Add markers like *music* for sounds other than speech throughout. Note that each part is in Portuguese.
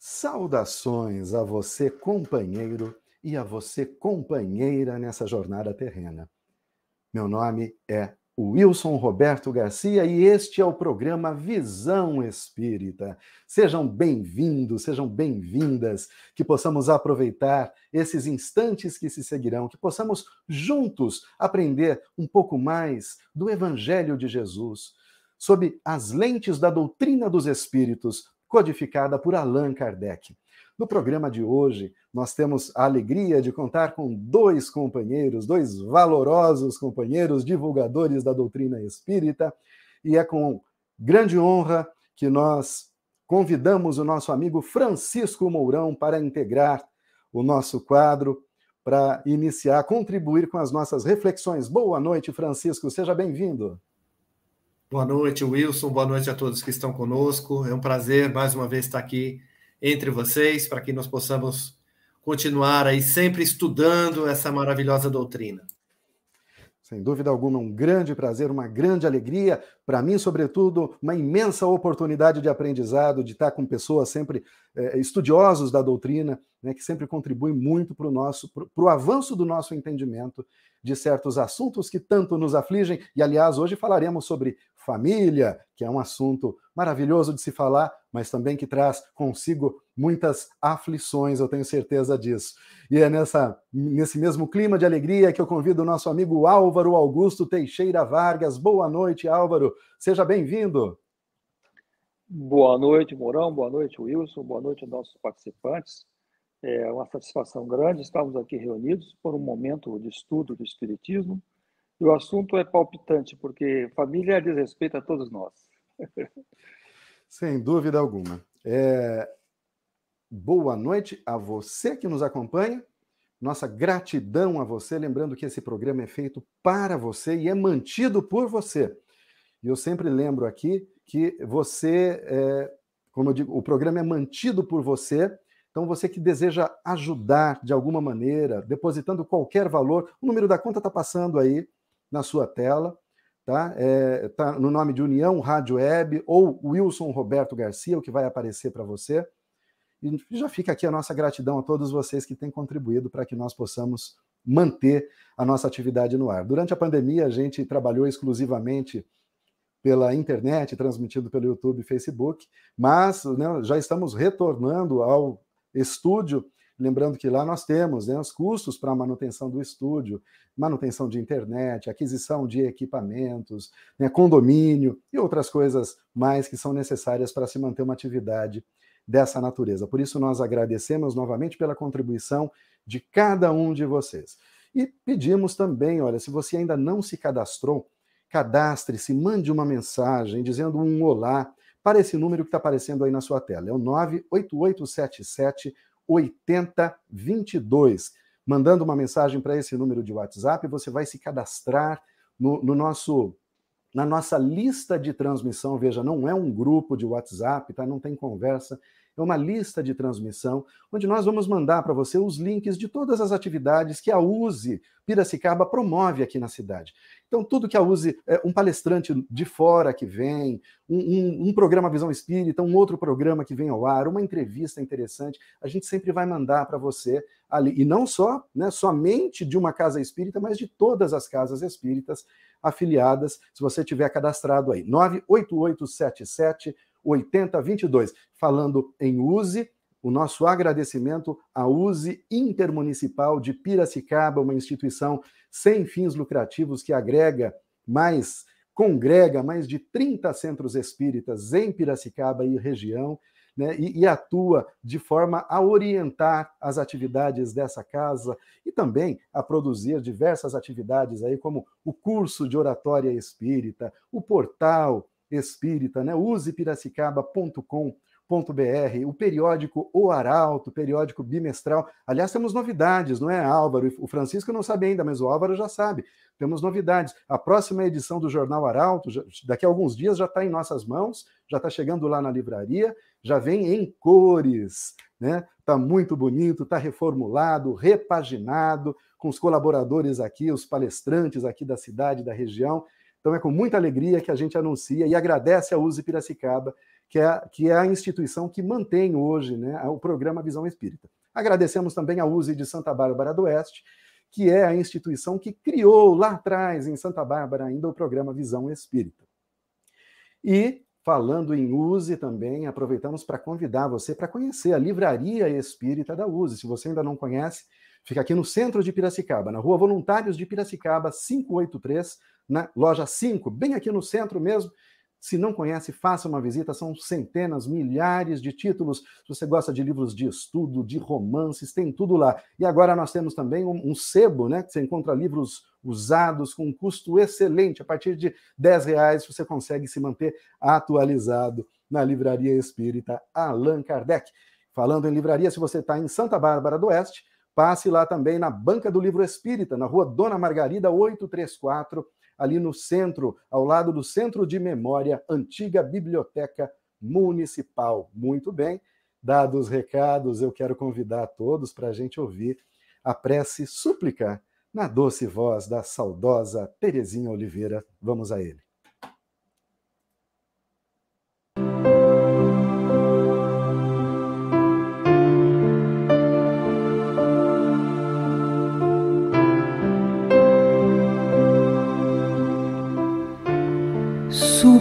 Saudações a você, companheiro, e a você, companheira, nessa jornada terrena. Meu nome é Wilson Roberto Garcia e este é o programa Visão Espírita. Sejam bem-vindos, sejam bem-vindas, que possamos aproveitar esses instantes que se seguirão, que possamos juntos aprender um pouco mais do Evangelho de Jesus, sob as lentes da doutrina dos Espíritos, codificada por Allan Kardec. No programa de hoje, nós temos a alegria de contar com dois companheiros, dois valorosos companheiros, divulgadores da doutrina espírita, e é com grande honra que nós convidamos o nosso amigo Francisco Mourão para integrar o nosso quadro, para iniciar, contribuir com as nossas reflexões. Boa noite, Francisco, seja bem-vindo. Boa noite, Wilson. Boa noite a todos que estão conosco. É um prazer mais uma vez estar aqui entre vocês, para que nós possamos continuar aí sempre estudando essa maravilhosa doutrina. Sem dúvida alguma, um grande prazer, uma grande alegria, para mim, sobretudo, uma imensa oportunidade de aprendizado, de estar com pessoas sempre é, estudiosos da doutrina, né, que sempre contribuem muito para o nosso, para o avanço do nosso entendimento de certos assuntos que tanto nos afligem. E, aliás, hoje falaremos sobre família, que é um assunto maravilhoso de se falar, mas também que traz consigo muitas aflições, eu tenho certeza disso. E é nessa, nesse mesmo clima de alegria que eu convido o nosso amigo Álvaro Augusto Teixeira Vargas. Boa noite, Álvaro. Seja bem-vindo. Boa noite, Mourão. Boa noite, Wilson. Boa noite aos nossos participantes. É uma satisfação grande estarmos aqui reunidos por um momento de estudo do Espiritismo e o assunto é palpitante, porque família diz respeito a todos nós. Sem dúvida alguma. É... Boa noite a você que nos acompanha. Nossa gratidão a você. Lembrando que esse programa é feito para você e é mantido por você. E eu sempre lembro aqui que você, é... como eu digo, o programa é mantido por você. Então, você que deseja ajudar de alguma maneira, depositando qualquer valor, o número da conta está passando aí na sua tela, tá? É, tá no nome de União Rádio Web ou Wilson Roberto Garcia, o que vai aparecer para você. E já fica aqui a nossa gratidão a todos vocês que têm contribuído para que nós possamos manter a nossa atividade no ar. Durante a pandemia, a gente trabalhou exclusivamente pela internet, transmitido pelo YouTube e Facebook, mas né, já estamos retornando ao estúdio Lembrando que lá nós temos né, os custos para manutenção do estúdio, manutenção de internet, aquisição de equipamentos, né, condomínio e outras coisas mais que são necessárias para se manter uma atividade dessa natureza. Por isso, nós agradecemos novamente pela contribuição de cada um de vocês. E pedimos também, olha, se você ainda não se cadastrou, cadastre-se, mande uma mensagem dizendo um olá para esse número que está aparecendo aí na sua tela. É o 98877 8022. Mandando uma mensagem para esse número de WhatsApp, você vai se cadastrar no, no nosso na nossa lista de transmissão. Veja, não é um grupo de WhatsApp, tá? Não tem conversa é uma lista de transmissão, onde nós vamos mandar para você os links de todas as atividades que a USE Piracicaba promove aqui na cidade. Então, tudo que a USE, é, um palestrante de fora que vem, um, um, um, programa Visão Espírita, um outro programa que vem ao ar, uma entrevista interessante, a gente sempre vai mandar para você ali. E não só, né, somente de uma casa espírita, mas de todas as casas espíritas afiliadas, se você tiver cadastrado aí. 98877 8022. Falando em USE, o nosso agradecimento à USE Intermunicipal de Piracicaba, uma instituição sem fins lucrativos que agrega mais, congrega mais de 30 centros espíritas em Piracicaba e região. Né, e, e, atua de forma a orientar as atividades dessa casa e também a produzir diversas atividades aí, como o curso de oratória espírita, o portal espírita, né? usepiracicaba.com.br, o periódico O Arauto, periódico bimestral. Aliás, temos novidades, não é, Álvaro? O Francisco não sabe ainda, mas o Álvaro já sabe. Temos novidades. A próxima edição do Jornal Arauto, daqui a alguns dias, já está em nossas mãos, já está chegando lá na livraria, já vem em cores, né? Está muito bonito, está reformulado, repaginado, com os colaboradores aqui, os palestrantes aqui da cidade, da região. Então é com muita alegria que a gente anuncia e agradece a Use Piracicaba, que é, que é a instituição que mantém hoje né, o programa Visão Espírita. Agradecemos também a USE de Santa Bárbara do Oeste, que é a instituição que criou lá atrás, em Santa Bárbara, ainda o programa Visão Espírita. E, falando em USE também, aproveitamos para convidar você para conhecer a Livraria Espírita da USE. Se você ainda não conhece, fica aqui no centro de Piracicaba, na Rua Voluntários de Piracicaba, 583, na loja 5, bem aqui no centro mesmo. Se não conhece, faça uma visita, são centenas, milhares de títulos. Se você gosta de livros de estudo, de romances, tem tudo lá. E agora nós temos também um, um sebo, né? Que você encontra livros usados com um custo excelente. A partir de 10 reais você consegue se manter atualizado na Livraria Espírita Allan Kardec. Falando em livraria, se você está em Santa Bárbara do Oeste, passe lá também na Banca do Livro Espírita, na rua Dona Margarida 834 ali no centro, ao lado do Centro de Memória, antiga Biblioteca Municipal. Muito bem, dados os recados, eu quero convidar todos para a gente ouvir a prece súplica na doce voz da saudosa Terezinha Oliveira. Vamos a ele.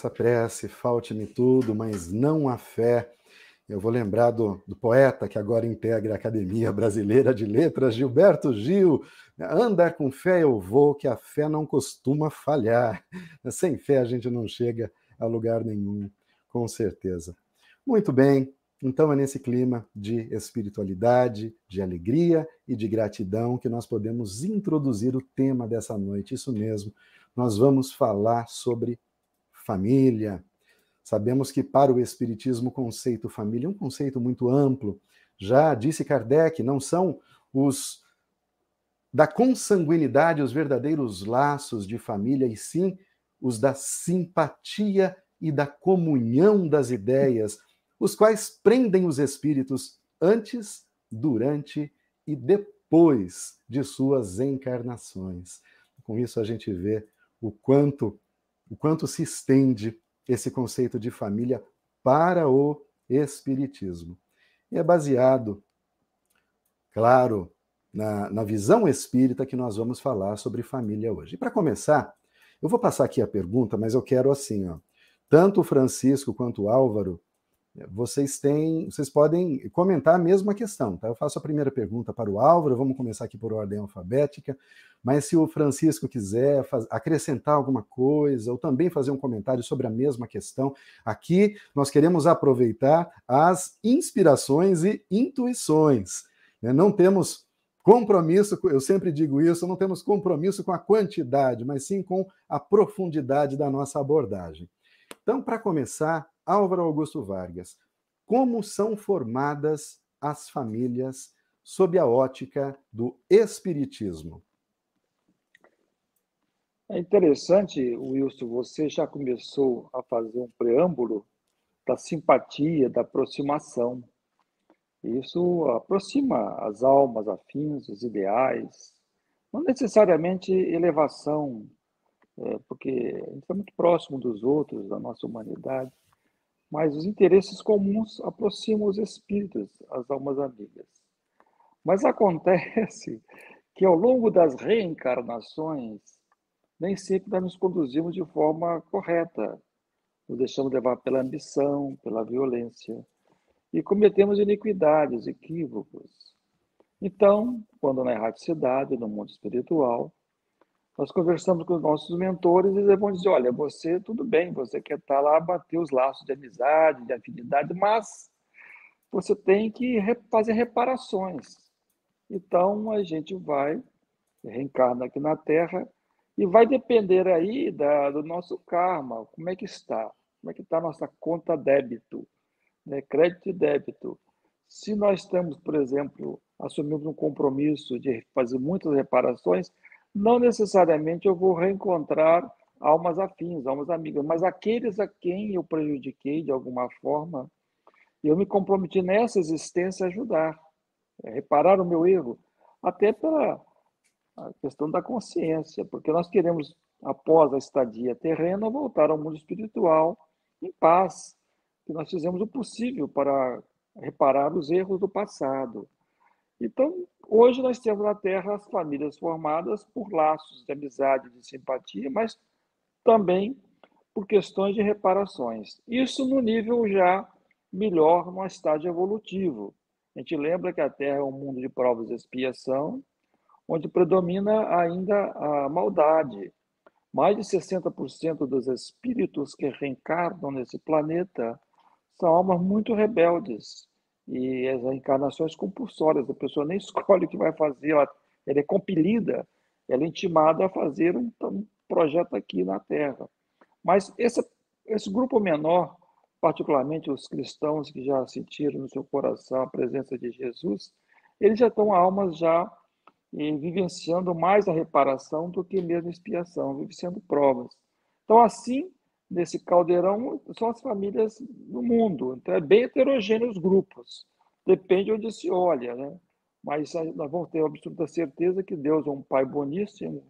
Essa prece, falte-me tudo, mas não a fé. Eu vou lembrar do, do, poeta que agora integra a Academia Brasileira de Letras, Gilberto Gil. Anda com fé eu vou, que a fé não costuma falhar. Sem fé a gente não chega a lugar nenhum, com certeza. Muito bem, então é nesse clima de espiritualidade, de alegria e de gratidão que nós podemos introduzir o tema dessa noite. Isso mesmo, nós vamos falar sobre família. Sabemos que para o Espiritismo o conceito família é um conceito muito amplo. Já disse Kardec, não são os da consanguinidade os verdadeiros laços de família, e sim os da simpatia e da comunhão das ideias, os quais prendem os espíritos antes, durante e depois de suas encarnações. Com isso, a gente vê o quanto o quanto se estende esse conceito de família para o Espiritismo. E é baseado, claro, na, na visão espírita que nós vamos falar sobre família hoje. E para começar, eu vou passar aqui a pergunta, mas eu quero assim, ó, tanto o Francisco quanto o Álvaro vocês têm, vocês podem comentar a mesma questão, tá? Eu faço a primeira pergunta para o Álvaro, vamos começar aqui por ordem alfabética, mas se o Francisco quiser faz, acrescentar alguma coisa ou também fazer um comentário sobre a mesma questão, aqui nós queremos aproveitar as inspirações e intuições. Né? Não temos compromisso, eu sempre digo isso, não temos compromisso com a quantidade, mas sim com a profundidade da nossa abordagem. Então, para começar, Álvaro Augusto Vargas, como são formadas as famílias sob a ótica do Espiritismo. É interessante, Wilson, você já começou a fazer um preâmbulo da simpatia, da aproximação. Isso aproxima as almas afins, os ideais, não necessariamente elevação, é, porque a gente está muito próximo dos outros, da nossa humanidade, mas os interesses comuns aproximam os espíritos, as almas amigas. Mas acontece *laughs* que ao longo das reencarnações, nem sempre nós nos conduzimos de forma correta. Nos deixamos levar pela ambição, pela violência e cometemos iniquidades, equívocos. Então, quando na erraticidade, no mundo espiritual, nós conversamos com os nossos mentores e eles vão dizer: olha, você, tudo bem, você quer estar lá, bater os laços de amizade, de afinidade, mas você tem que fazer reparações. Então, a gente vai, reencarna aqui na Terra, e vai depender aí da, do nosso karma, como é que está, como é que está a nossa conta débito, né? crédito e débito. Se nós temos, por exemplo, assumimos um compromisso de fazer muitas reparações, não necessariamente eu vou reencontrar almas afins, almas amigas, mas aqueles a quem eu prejudiquei de alguma forma, eu me comprometi nessa existência a ajudar, a reparar o meu erro, até pela questão da consciência, porque nós queremos, após a estadia terrena, voltar ao mundo espiritual em paz, que nós fizemos o possível para reparar os erros do passado. Então, hoje nós temos na Terra as famílias formadas por laços de amizade, de simpatia, mas também por questões de reparações. Isso no nível já melhor, no estágio evolutivo. A gente lembra que a Terra é um mundo de provas e expiação, onde predomina ainda a maldade. Mais de 60% dos espíritos que reencarnam nesse planeta são almas muito rebeldes, e as encarnações compulsórias. A pessoa nem *laughs* escolhe o que vai fazer, ela, ela é compelida, ela é intimada a fazer um, um projeto aqui na Terra. Mas esse, esse grupo menor, particularmente os cristãos que já sentiram no seu coração a presença de Jesus, eles já estão almas já e, vivenciando mais a reparação do que mesmo expiação, vivenciando provas. Então, assim, nesse caldeirão são as famílias do mundo. Então é bem heterogêneo os grupos. Depende onde se olha, né? Mas nós vamos ter absoluta certeza que Deus é um Pai boníssimo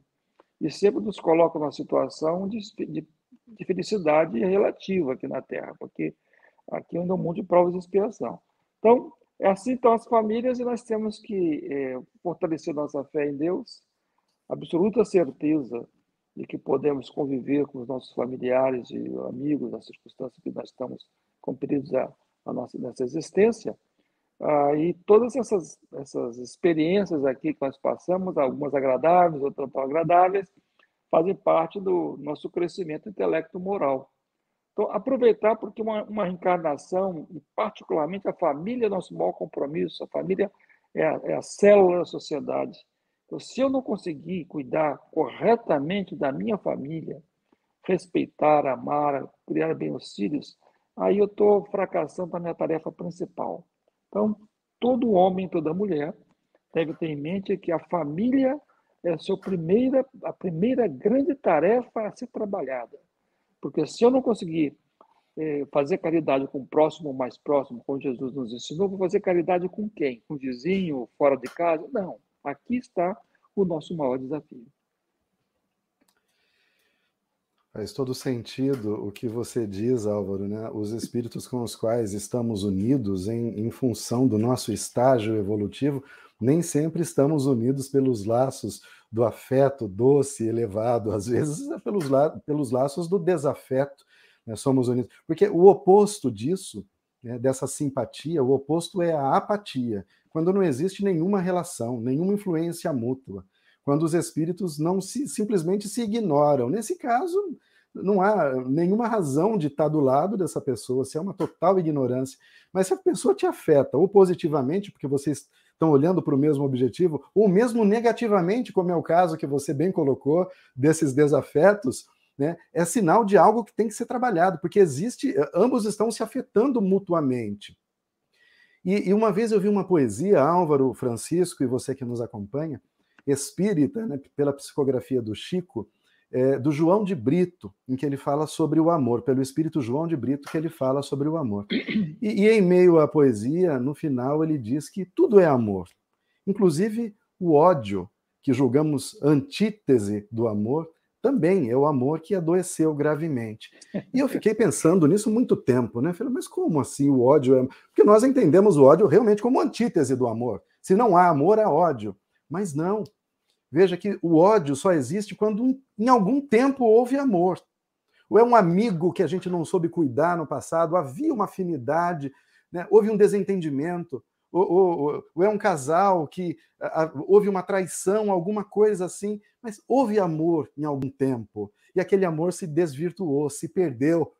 e sempre nos coloca numa situação de, de, de felicidade relativa aqui na Terra, porque aqui é um mundo de provas e inspiração. Então, é assim estão as famílias e nós temos que é, fortalecer nossa fé em Deus, absoluta certeza de que podemos conviver com os nossos familiares e amigos nas circunstâncias que nós estamos compelidos a, a nossa nessa existência. Ah, e todas essas, essas experiências aqui que nós passamos, algumas agradáveis, outras não agradáveis, fazem parte do nosso crescimento intelecto-moral. Então, aproveitar porque uma, uma reencarnação, e particularmente a família é nosso maior compromisso, a família é a, é a célula da sociedade. Então, se eu não conseguir cuidar corretamente da minha família, respeitar, amar, criar bem os filhos, aí eu estou fracassando na minha tarefa principal. Então, todo homem, toda mulher deve ter em mente que a família é a, sua primeira, a primeira grande tarefa a ser trabalhada. Porque se eu não conseguir é, fazer caridade com o próximo mais próximo, como Jesus nos ensinou, vou fazer caridade com quem? Com o vizinho, fora de casa? Não. Aqui está o nosso maior desafio. Faz todo sentido o que você diz, Álvaro, né? Os espíritos com os quais estamos unidos em, em função do nosso estágio evolutivo, nem sempre estamos unidos pelos laços do afeto doce, elevado, às vezes é pelos, la pelos laços do desafeto, né? somos unidos. Porque o oposto disso, né, dessa simpatia, o oposto é a apatia, quando não existe nenhuma relação, nenhuma influência mútua, quando os espíritos não se, simplesmente se ignoram. Nesse caso, não há nenhuma razão de estar do lado dessa pessoa, se é uma total ignorância. Mas se a pessoa te afeta, ou positivamente, porque vocês estão olhando para o mesmo objetivo, ou mesmo negativamente, como é o caso que você bem colocou, desses desafetos, né, é sinal de algo que tem que ser trabalhado, porque existe, ambos estão se afetando mutuamente. E, e, uma vez eu vi uma poesia, Álvaro Francisco, e você que nos acompanha, espírita, né, pela psicografia do Chico, é, do João de Brito, em que ele fala sobre o amor, pelo espírito João de Brito, que ele fala sobre o amor. E, e em meio à poesia, no final, ele diz que tudo é amor, inclusive o ódio, que julgamos antítese do amor, também é o amor que adoeceu gravemente. E eu fiquei *laughs* pensando nisso muito tempo, né? Falei, mas como assim o ódio é. Porque nós entendemos o ódio realmente como antítese do amor. Se não há amor, há ódio. Mas não. Veja que o ódio só existe quando em algum tempo houve amor. Ou é um amigo que a gente não soube cuidar no passado, havia uma afinidade, né? houve um desentendimento, ou, ou, ou, é um casal que a, houve uma traição, alguma coisa assim, mas houve amor em algum tempo, e aquele amor se desvirtuou, se perdeu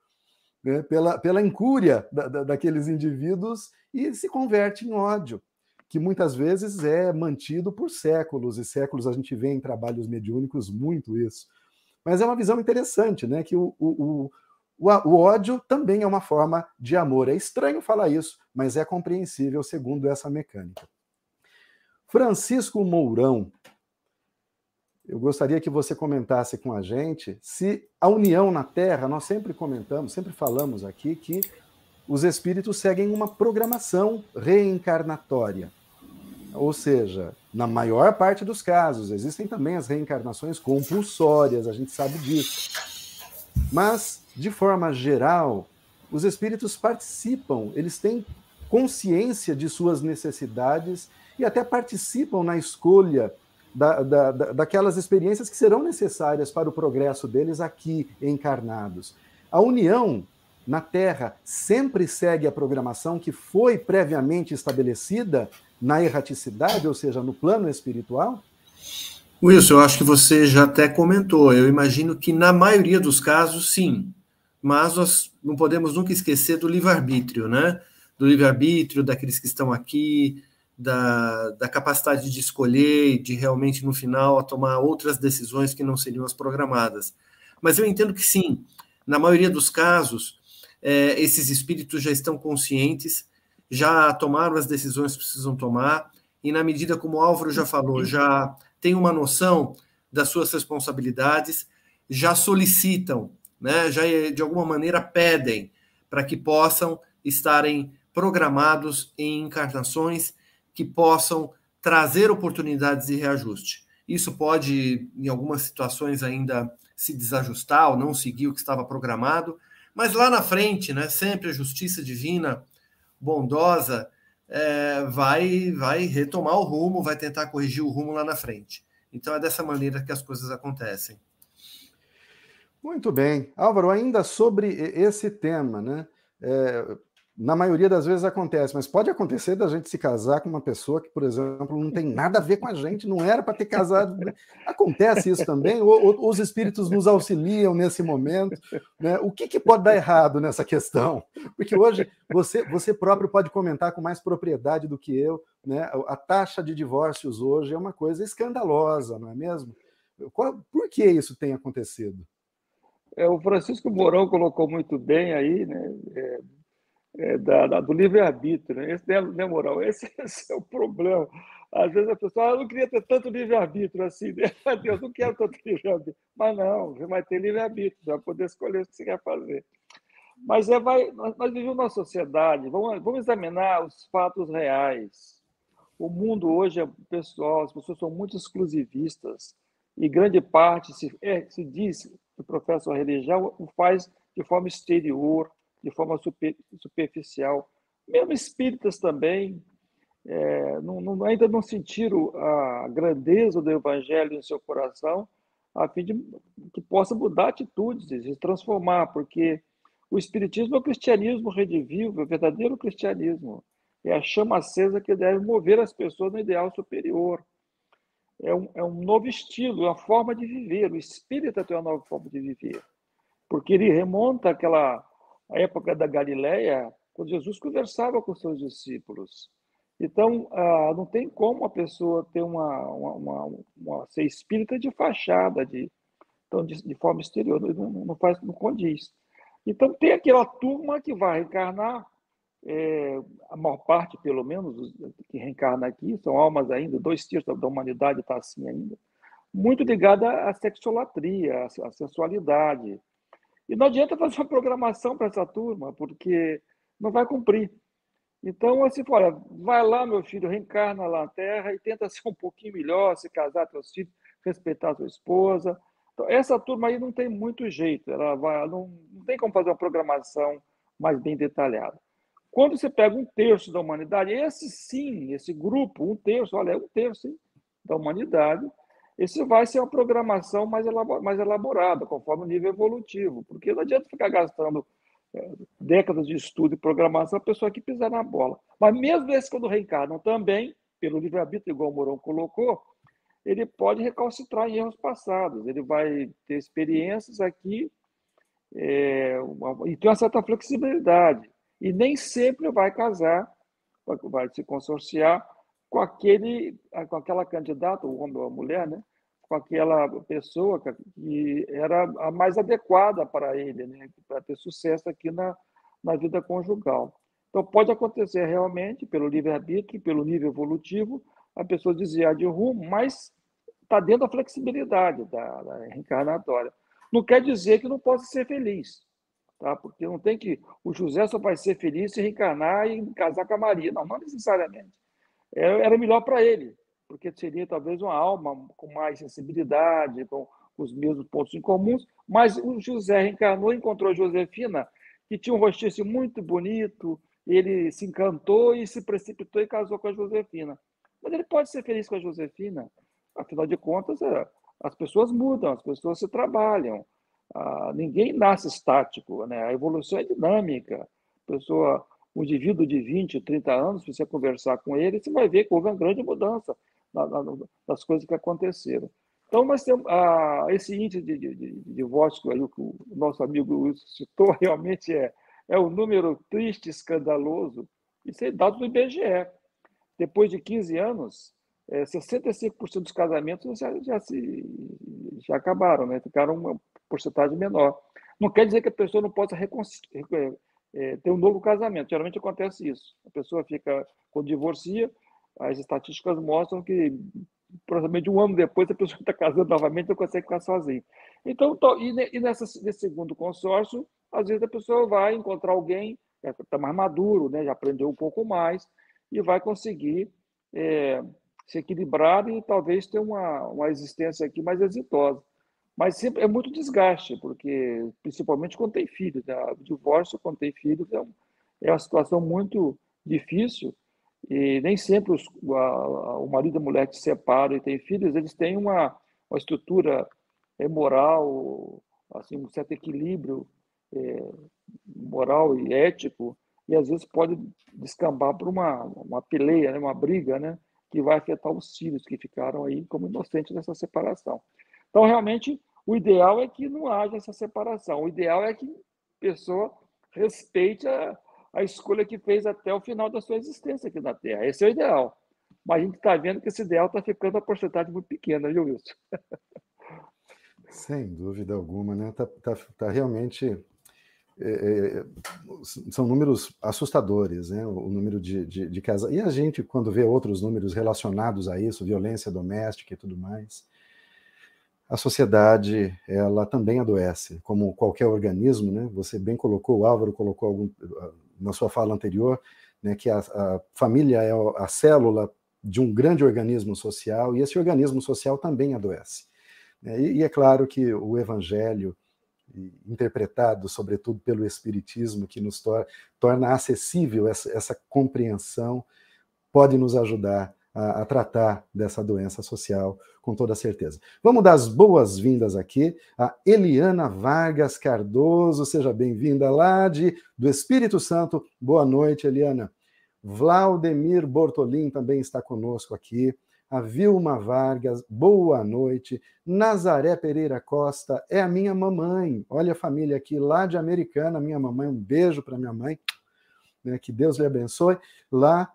né? pela, pela incúria da, da, daqueles indivíduos e se converte em ódio que muitas vezes é mantido por séculos e séculos. A gente vê em trabalhos mediúnicos muito isso. Mas é uma visão interessante, né? Que o, o, o, o ódio também é uma forma de amor. É estranho falar isso, mas é compreensível segundo essa mecânica. Francisco Mourão, eu gostaria que você comentasse com a gente se a união na Terra, nós sempre comentamos, sempre falamos aqui que os espíritos seguem uma programação reencarnatória. Ou seja, na maior parte dos casos, existem também as reencarnações compulsórias, a gente sabe disso. Mas, de forma geral, os espíritos participam, eles têm consciência de suas necessidades e até participam na escolha da, da, daquelas experiências que serão necessárias para o progresso deles aqui encarnados. A união na Terra sempre segue a programação que foi previamente estabelecida na erraticidade, ou seja, no plano espiritual? Wilson, eu acho que você já até comentou. Eu imagino que na maioria dos casos, sim. Mas nós não podemos nunca esquecer do livre-arbítrio, né? Do livre-arbítrio, daqueles que estão aqui, da, da capacidade de escolher, de realmente, no final, tomar outras decisões que não seriam as programadas. Mas eu entendo que sim, na maioria dos casos, é, esses espíritos já estão conscientes já tomaram as decisões que precisam tomar, e na medida como o Álvaro já falou, já tem uma noção das suas responsabilidades, já solicitam, né, já de alguma maneira pedem para que possam estarem programados em encarnações que possam trazer oportunidades de reajuste. Isso pode, em algumas situações, ainda se desajustar ou não seguir o que estava programado, mas lá na frente, né, sempre a justiça divina bondosa, é, vai, vai retomar o rumo, vai tentar corrigir o rumo lá na frente. Então é dessa maneira que as coisas acontecem. Muito bem. Álvaro, ainda sobre esse tema, né? É, na maioria das vezes acontece, mas pode acontecer da gente se casar com uma pessoa que, por exemplo, não tem nada a ver com a gente, não era para ter casado. Né? Acontece isso também, ou, ou, os espíritos nos auxiliam nesse momento. Né? O que, que pode dar errado nessa questão? Porque hoje você, você próprio pode comentar com mais propriedade do que eu. Né? A taxa de divórcios hoje é uma coisa escandalosa, não é mesmo? Por que isso tem acontecido? É, o Francisco Mourão colocou muito bem aí, né? É é, da, da, do livre-arbítrio. Né? Esse, né, né, moral? Esse, *laughs* esse, é o problema. Às vezes a pessoa, ah, eu não queria ter tanto livre-arbítrio assim, *laughs* né? Deus, não quero tanto livre-arbítrio. Mas não, você vai ter livre-arbítrio, vai poder escolher o que você quer fazer. Mas é, vai, nós, nós vivemos uma sociedade, vamos, vamos examinar os fatos reais. O mundo hoje é pessoal, as pessoas são muito exclusivistas e grande parte se, é, se diz que professa a religião o faz de forma exterior, de forma super, superficial. Mesmo espíritas também é, não, não, ainda não sentiram a grandeza do evangelho em seu coração, a fim de que possa mudar atitudes, se transformar, porque o espiritismo é o cristianismo redivivo, é o verdadeiro cristianismo. É a chama acesa que deve mover as pessoas no ideal superior. É um, é um novo estilo, é uma forma de viver. O espírita tem uma nova forma de viver. Porque ele remonta àquela a época da Galileia, quando Jesus conversava com seus discípulos. Então, ah, não tem como a pessoa ter uma, uma, uma, uma ser espírita de fachada, de, então, de, de forma exterior, não, não, faz, não condiz. Então, tem aquela turma que vai encarnar é, a maior parte, pelo menos, que reencarna aqui, são almas ainda, dois terços da humanidade está assim ainda, muito ligada à sexolatria, à sensualidade. E não adianta fazer uma programação para essa turma, porque não vai cumprir. Então, assim, olha, vai lá, meu filho, reencarna lá na Terra e tenta *laughs* ser um pouquinho melhor, se casar, ter os filhos, respeitar a sua esposa. Então, essa turma aí não tem muito jeito, ela vai, não, não tem como fazer uma programação mais bem detalhada. Quando você pega um terço da humanidade, esse sim, esse grupo, um terço, olha, é um terço hein, da humanidade, esse vai ser uma programação mais elaborada, conforme o nível evolutivo, porque não adianta ficar gastando é, décadas de estudo e programação a pessoa que pisar na bola. Mas mesmo esses quando reencarnam também, pelo livre-arbítrio, igual o Mourão colocou, ele pode recalcitrar em erros passados, ele vai ter experiências aqui é, uma, e tem uma certa flexibilidade. E nem sempre vai casar, vai se consorciar com aquele, com aquela candidata, o homem ou a mulher, né? Com aquela pessoa que era a mais adequada para ele, né? para ter sucesso aqui na, na vida conjugal. Então, pode acontecer realmente, pelo livre-arbítrio, pelo nível evolutivo, a pessoa desviar de rumo, mas está dentro da flexibilidade da, da reencarnatória. Não quer dizer que não possa ser feliz, tá? porque não tem que. O José só vai ser feliz se reencarnar e casar com a Maria. Não, não necessariamente. É, era melhor para ele, porque seria talvez uma alma com mais sensibilidade, com os mesmos pontos em comuns, mas o José reencarnou, encontrou Josefina, que tinha um rostício muito bonito, ele se encantou e se precipitou e casou com a Josefina. Mas ele pode ser feliz com a Josefina, afinal de contas, é, as pessoas mudam, as pessoas se trabalham, ah, ninguém nasce estático, né? a evolução é dinâmica. A pessoa, um indivíduo de 20, 30 anos, se você conversar com ele, você vai ver que houve uma grande mudança das coisas que aconteceram. Então, nós temos ah, esse índice de, de, de, de divórcio que o nosso amigo citou, *laughs* realmente é, é um número triste, escandaloso. Isso é dado do IBGE. Depois de 15 anos, é, 65% dos casamentos já, já, se, já acabaram, né? ficaram uma porcentagem menor. Não quer dizer que a pessoa não possa é, é, ter um novo casamento. Geralmente acontece isso. A pessoa fica, quando divorcia, as estatísticas mostram que provavelmente um ano depois a pessoa *laughs* está casando novamente não consegue ficar sozinha. Então, e nessa, nesse segundo consórcio, às vezes a pessoa vai encontrar alguém que está mais maduro, né, já aprendeu um pouco mais, e vai conseguir é, se equilibrar e talvez ter uma, uma existência aqui mais exitosa. Mas sempre é muito desgaste, porque principalmente quando tem filhos, né? o divórcio quando tem filhos é, um, é uma situação muito difícil e nem sempre os, a, o marido e a mulher que se separam e têm filhos, eles têm uma, uma estrutura é, moral, assim, um certo equilíbrio é, moral e ético, e às vezes pode descambar para uma, uma peleia, né? uma briga, né? que vai afetar os filhos que ficaram aí como inocentes nessa separação. Então, realmente, o ideal é que não haja essa separação. O ideal é que a pessoa respeite a, a escolha que fez até o final da sua existência aqui na Terra. Esse é o ideal. Mas a gente está vendo que esse ideal está ficando a porcentagem muito pequena, viu, Wilson? *laughs* Sem dúvida alguma, né? Está tá, tá realmente é, é, são números assustadores, né? O número de, de, de. E a gente, quando vê outros números relacionados a isso, violência doméstica e tudo mais, a sociedade ela também adoece, como qualquer organismo, né? Você bem colocou, o Álvaro colocou algum, na sua fala anterior, né? Que a, a família é a célula de um grande organismo social e esse organismo social também adoece. Né? E, e é claro que o Evangelho interpretado, sobretudo pelo Espiritismo, que nos tor torna acessível essa, essa, compreensão, pode nos ajudar a, a, tratar dessa doença social com toda certeza. Vamos dar as boas-vindas aqui a Eliana Vargas Cardoso, seja bem-vinda lá de, do Espírito Santo. Boa noite, Eliana. Vladimir Bortolim também está conosco aqui a Vilma Vargas, boa noite. Nazaré Pereira Costa é a minha mamãe. Olha a família aqui lá de Americana, minha mamãe. Um beijo para minha mãe. Né, que Deus lhe abençoe. Lá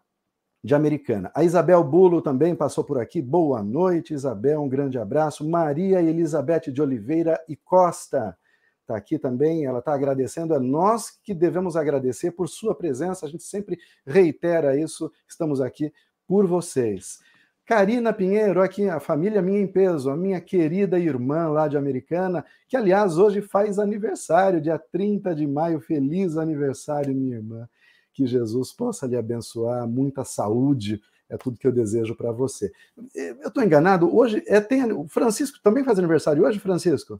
de Americana. A Isabel Bulo também passou por aqui. Boa noite, Isabel. Um grande abraço. Maria Elizabeth de Oliveira e Costa. está aqui também, ela está agradecendo, é nós que devemos agradecer por sua presença, a gente sempre reitera isso, estamos aqui por vocês. Karina Pinheiro, aqui, a família Minha em Peso, a minha querida irmã lá de Americana, que aliás hoje faz aniversário, dia 30 de maio. Feliz aniversário, minha irmã. Que Jesus possa lhe abençoar, muita saúde, é tudo que eu desejo para você. Eu estou enganado, hoje é, tem. O Francisco também faz aniversário hoje, Francisco?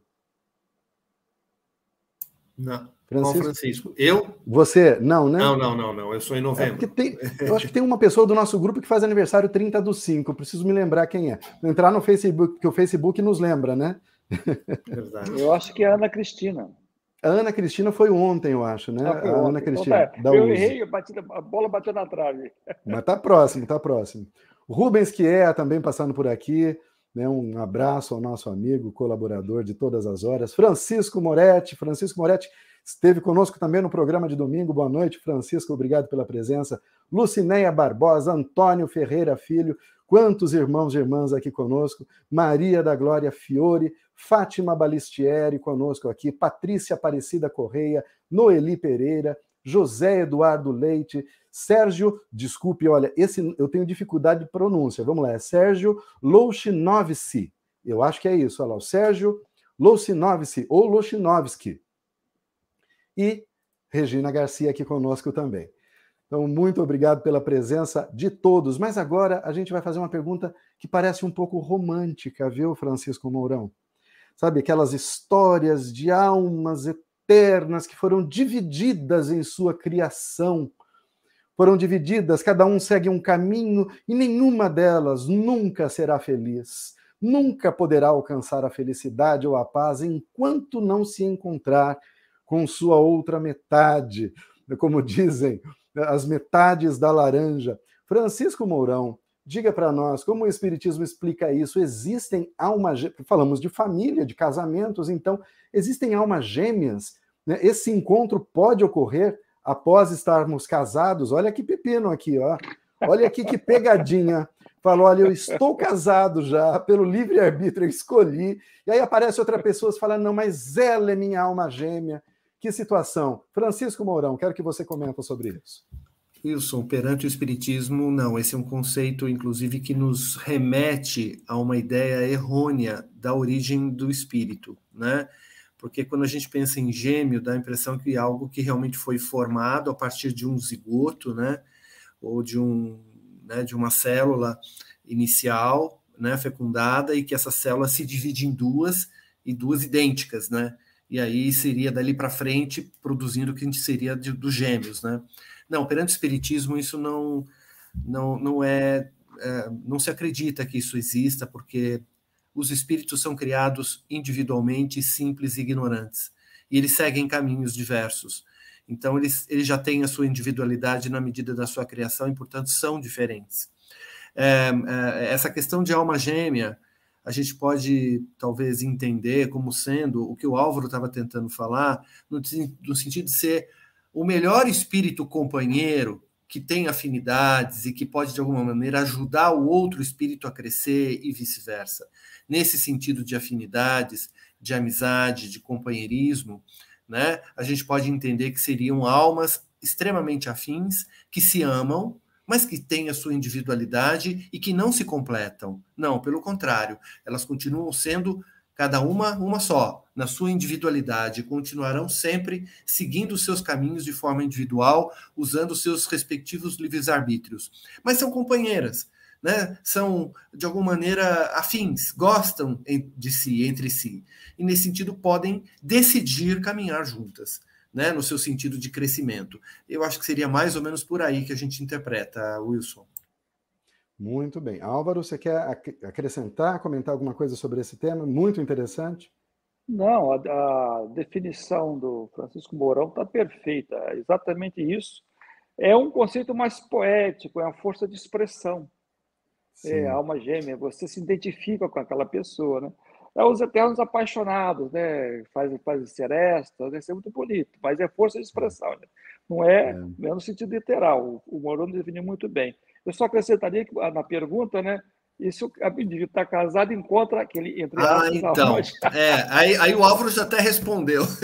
Não. Francisco? Qual Francisco? Eu? Você? Não, né? Não, não, não, não. Eu sou em é novembro. É tem, *laughs* eu acho que tem uma pessoa do nosso grupo que faz aniversário 30 do 5. Eu preciso me lembrar quem é. Vou entrar no Facebook, porque o Facebook nos lembra, né? Verdade. Eu acho que é a Ana Cristina. A Ana Cristina foi ontem, eu acho, né? Ah, a Ana então Cristina. Então, tá. Eu errei, a bola bateu na trave. *laughs* Mas tá próximo, tá próximo. Rubens, que é também passando por aqui. Né, um abraço ao nosso amigo, colaborador de todas as horas, Francisco Moretti. Francisco Moretti esteve conosco também no programa de domingo. Boa noite, Francisco, obrigado pela presença. Lucinéia Barbosa, Antônio Ferreira Filho, quantos irmãos e irmãs aqui conosco. Maria da Glória Fiore, Fátima Balistieri conosco aqui, Patrícia Aparecida Correia, Noeli Pereira, José Eduardo Leite, Sérgio, desculpe, olha, esse eu tenho dificuldade de pronúncia. Vamos lá, é Sérgio Louchinovski. Eu acho que é isso, olha lá, o Sérgio Louchinovski ou Louchinovski. E Regina Garcia aqui conosco também. Então, muito obrigado pela presença de todos. Mas agora a gente vai fazer uma pergunta que parece um pouco romântica, viu, Francisco Mourão? Sabe, aquelas histórias de almas eternas que foram divididas em sua criação foram divididas, cada um segue um caminho e nenhuma delas nunca será feliz, nunca poderá alcançar a felicidade ou a paz enquanto não se encontrar com sua outra metade, como dizem as metades da laranja. Francisco Mourão, diga para nós como o Espiritismo explica isso. Existem almas, falamos de família, de casamentos, então, existem almas gêmeas. Né? Esse encontro pode ocorrer após estarmos casados, olha que pepino aqui, ó. Olha aqui que pegadinha. Falou, olha, eu estou casado já, pelo livre-arbítrio, eu escolhi. E aí aparece outra pessoa e fala, não, mas ela é minha alma gêmea. Que situação. Francisco Mourão, quero que você comente sobre isso. Wilson, perante o Espiritismo, não. Esse é um conceito, inclusive, que nos remete a uma ideia errônea da origem do espírito, né? porque quando a gente pensa em gêmeo, dá a impressão que é algo que realmente foi formado a partir de um zigoto, né, ou de, um, né, de uma célula inicial, né, fecundada, e que essa célula se divide em duas, e duas idênticas, né, e aí seria dali para frente produzindo o que a gente seria de, dos gêmeos, né. Não, perante o espiritismo isso não, não, não é, é não se acredita que isso exista, porque os espíritos são criados individualmente, simples e ignorantes, e eles seguem caminhos diversos. Então, eles, eles já têm a sua individualidade na medida da sua criação e, portanto, são diferentes. É, é, essa questão de alma gêmea, a gente pode talvez entender como sendo o que o Álvaro estava tentando falar, no, no sentido de ser o melhor espírito companheiro que tem afinidades e que pode, de alguma maneira, ajudar o outro espírito a crescer e vice-versa nesse sentido de afinidades, de amizade, de companheirismo, né? A gente pode entender que seriam almas extremamente afins, que se amam, mas que têm a sua individualidade e que não se completam. Não, pelo contrário, elas continuam sendo cada uma uma só, na sua individualidade, continuarão sempre seguindo seus caminhos de forma individual, usando seus respectivos livres arbítrios. Mas são companheiras, né, são de alguma maneira afins, gostam de si, entre si, e nesse sentido podem decidir caminhar juntas, né, no seu sentido de crescimento. Eu acho que seria mais ou menos por aí que a gente interpreta, Wilson. Muito bem. Álvaro, você quer acrescentar, comentar alguma coisa sobre esse tema? Muito interessante. Não, a, a definição do Francisco Mourão está perfeita. É exatamente isso. É um conceito mais poético, é uma força de expressão. É, Sim. é, alma gêmea, você se identifica com aquela pessoa, né? É os eternos apaixonados, né? Faz, faz seresta, deve ser muito bonito, mas é força de expressão, né? Não é, é. Não é no sentido literal. O, o Moroni definiu muito bem. Eu só acrescentaria que, ah, na pergunta, né? E se o indivíduo está casado, encontra aquele. Entre ah, então. É, aí, aí o Álvaro já até respondeu. *laughs*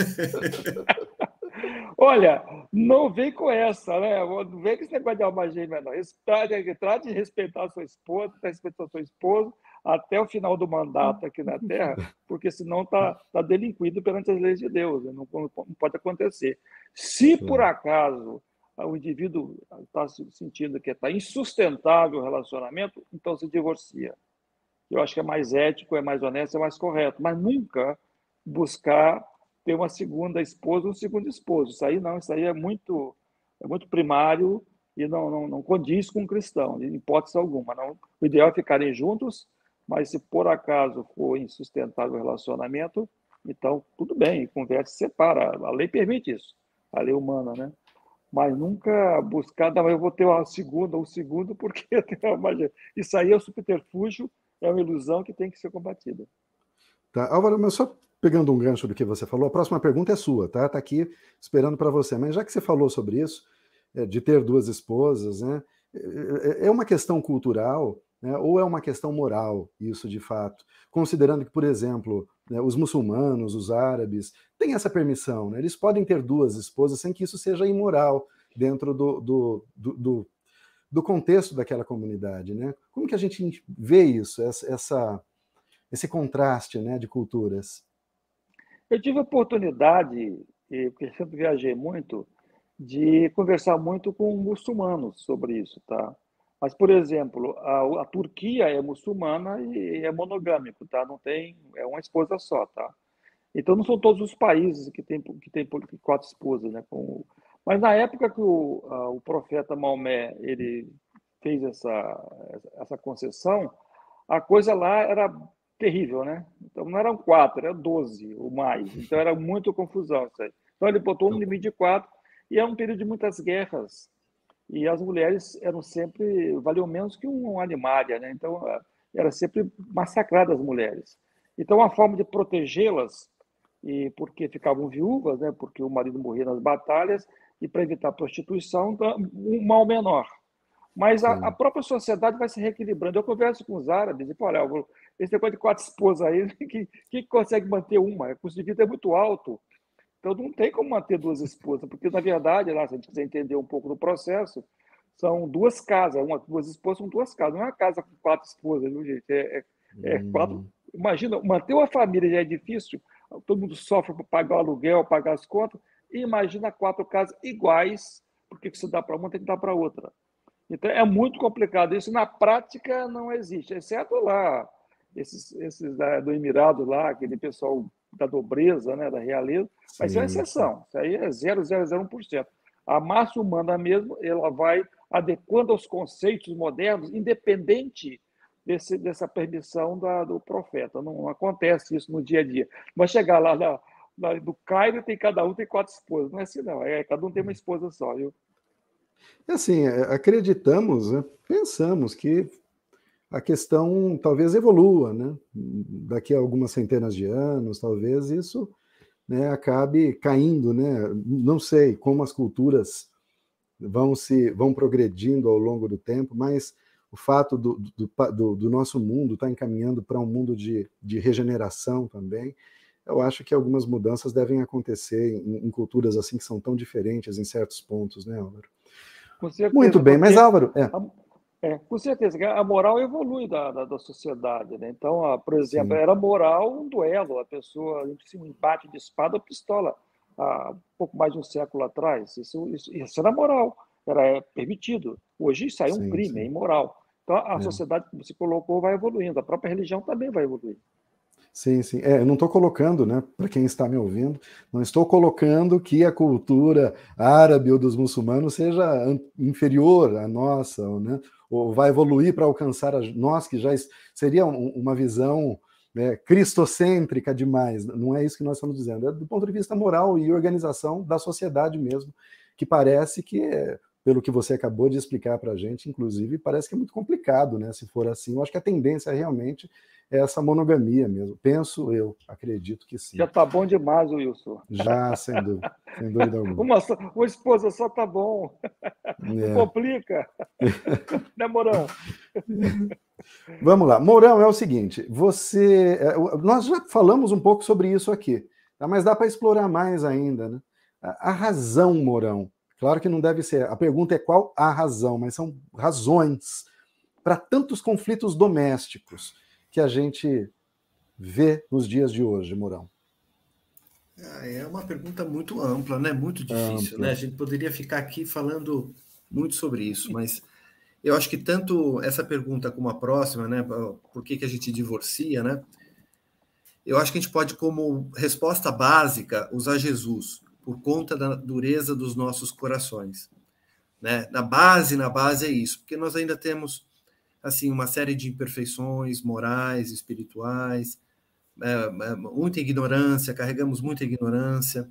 Olha, não vem com essa, né? Não vem com esse negócio de alma gêmea, não. Trate, trate de respeitar a sua esposa, respeitar a sua esposa até o final do mandato aqui na Terra, porque senão está tá delinquido perante as leis de Deus. Né? Não, não pode acontecer. Se por acaso o indivíduo está sentindo que está insustentável o relacionamento, então se divorcia. Eu acho que é mais ético, é mais honesto, é mais correto, mas nunca buscar ter uma segunda esposa ou um segundo esposo. Isso aí não, isso aí é muito, é muito primário e não, não, não condiz com um cristão, em hipótese alguma. Não. O ideal é ficarem juntos, mas se por acaso for insustentável o relacionamento, então tudo bem, conversa separa. A lei permite isso, a lei humana, né? Mas nunca buscar, não, eu vou ter uma segunda ou um segundo, porque *laughs* isso aí é o subterfúgio, é uma ilusão que tem que ser combatida. Tá, Álvaro, mas só pegando um gancho do que você falou, a próxima pergunta é sua, tá? Tá aqui esperando para você. Mas já que você falou sobre isso, é, de ter duas esposas, né? É, é, é uma questão cultural, né? ou é uma questão moral, isso de fato? Considerando que, por exemplo, né, os muçulmanos, os árabes, têm essa permissão, né? Eles podem ter duas esposas sem que isso seja imoral dentro do, do, do, do, do contexto daquela comunidade, né? Como que a gente vê isso, essa, essa esse contraste né, de culturas? Eu tive a oportunidade, porque sempre viajei muito, de conversar muito com muçulmanos sobre isso, tá? Mas, por exemplo, a, a, Turquia é muçulmana e é monogâmico, tá? Não tem, é uma esposa só, tá? Então, não são todos os países que têm que tem quatro esposas, né? Com, mas na época que o, a, o profeta Maomé ele fez essa, essa concessão, a coisa lá era terrível, né? Então não eram quatro, eram doze ou mais. Então era muito confusão isso aí. Então ele botou um limite de quatro e é um período de muitas guerras. E as mulheres eram sempre, valiam menos que um animária, né? Então era sempre massacradas as mulheres. Então a forma de protegê-las, e porque ficavam viúvas, né? Porque o marido morria nas batalhas e para evitar a prostituição, um mal menor. Mas a, a, própria sociedade vai se reequilibrando. Eu converso com os árabes e falo, olha, esse negócio de quatro esposas aí, *laughs* que, que consegue manter uma? O custo de vida é muito alto. Então não tem como manter duas esposas, porque na verdade, lá, se a gente quiser entender um pouco do processo, são duas casas, uma, duas esposas são duas casas, não é uma casa com quatro esposas, viu, gente? É, é, é hum. quatro. Imagina, manter uma família já é difícil, todo mundo sofre para pagar o aluguel, pagar as contas, e imagina quatro casas iguais, porque se dá para uma, tem que dar para outra. Então é muito complicado. Isso na prática não existe, exceto lá esses, esses da, do Emirado lá, aquele pessoal da nobreza, né, da realeza, mas é uma exceção, isso aí é 0,001%. A massa humana mesmo, ela vai adequando aos conceitos modernos, independente desse, dessa permissão da, do profeta. Não, não, acontece isso no dia a dia. Mas chegar lá na, na, do Cairo, tem cada um tem quatro esposas. Não é assim, não. É, cada um tem uma esposa só, viu? É assim, é, acreditamos, né, pensamos que a questão talvez evolua, né? Daqui a algumas centenas de anos, talvez isso né, acabe caindo, né? Não sei como as culturas vão se vão progredindo ao longo do tempo, mas o fato do, do, do, do nosso mundo estar tá encaminhando para um mundo de, de regeneração também, eu acho que algumas mudanças devem acontecer em, em, culturas assim que são tão diferentes em certos pontos, né, Álvaro? Muito bem, mas Álvaro, é. É, com certeza, a moral evolui da, da, da sociedade, né? Então, a, por exemplo, Sim. era moral um duelo, a pessoa, um embate de espada ou pistola, há pouco mais de um século atrás. Isso, isso, isso era moral, era permitido. Hoje isso aí é um sim, crime, sim. é imoral. Então, a é. sociedade, como se colocou, vai evoluindo, a própria religião também vai evoluir. Sim, sim. É, eu não estou colocando, né, para quem está me ouvindo, não estou colocando que a cultura árabe ou dos muçulmanos seja inferior à nossa, né, ou vai evoluir para alcançar nós, que já seria uma visão né, cristocêntrica demais. Não é isso que nós estamos dizendo. É do ponto de vista moral e organização da sociedade mesmo, que parece que pelo que você acabou de explicar para a gente, inclusive, parece que é muito complicado, né? Se for assim, eu acho que a tendência realmente essa monogamia mesmo. Penso eu, acredito que sim. Já está bom demais, Wilson. Já, sem dúvida, sem dúvida alguma. Uma, só, uma esposa só está bom. É. Complica. *laughs* né, Morão? Vamos lá. Mourão, é o seguinte: você. É, nós já falamos um pouco sobre isso aqui, tá? mas dá para explorar mais ainda. Né? A razão, Mourão. Claro que não deve ser. A pergunta é qual a razão, mas são razões para tantos conflitos domésticos que a gente vê nos dias de hoje, Mourão. Ah, é uma pergunta muito ampla, né? Muito difícil, ampla. né? A gente poderia ficar aqui falando muito sobre isso, mas eu acho que tanto essa pergunta como a próxima, né? Por que, que a gente divorcia, né? Eu acho que a gente pode, como resposta básica, usar Jesus, por conta da dureza dos nossos corações. Né? Na base, na base é isso, porque nós ainda temos assim uma série de imperfeições morais, espirituais, é, é, muita ignorância, carregamos muita ignorância.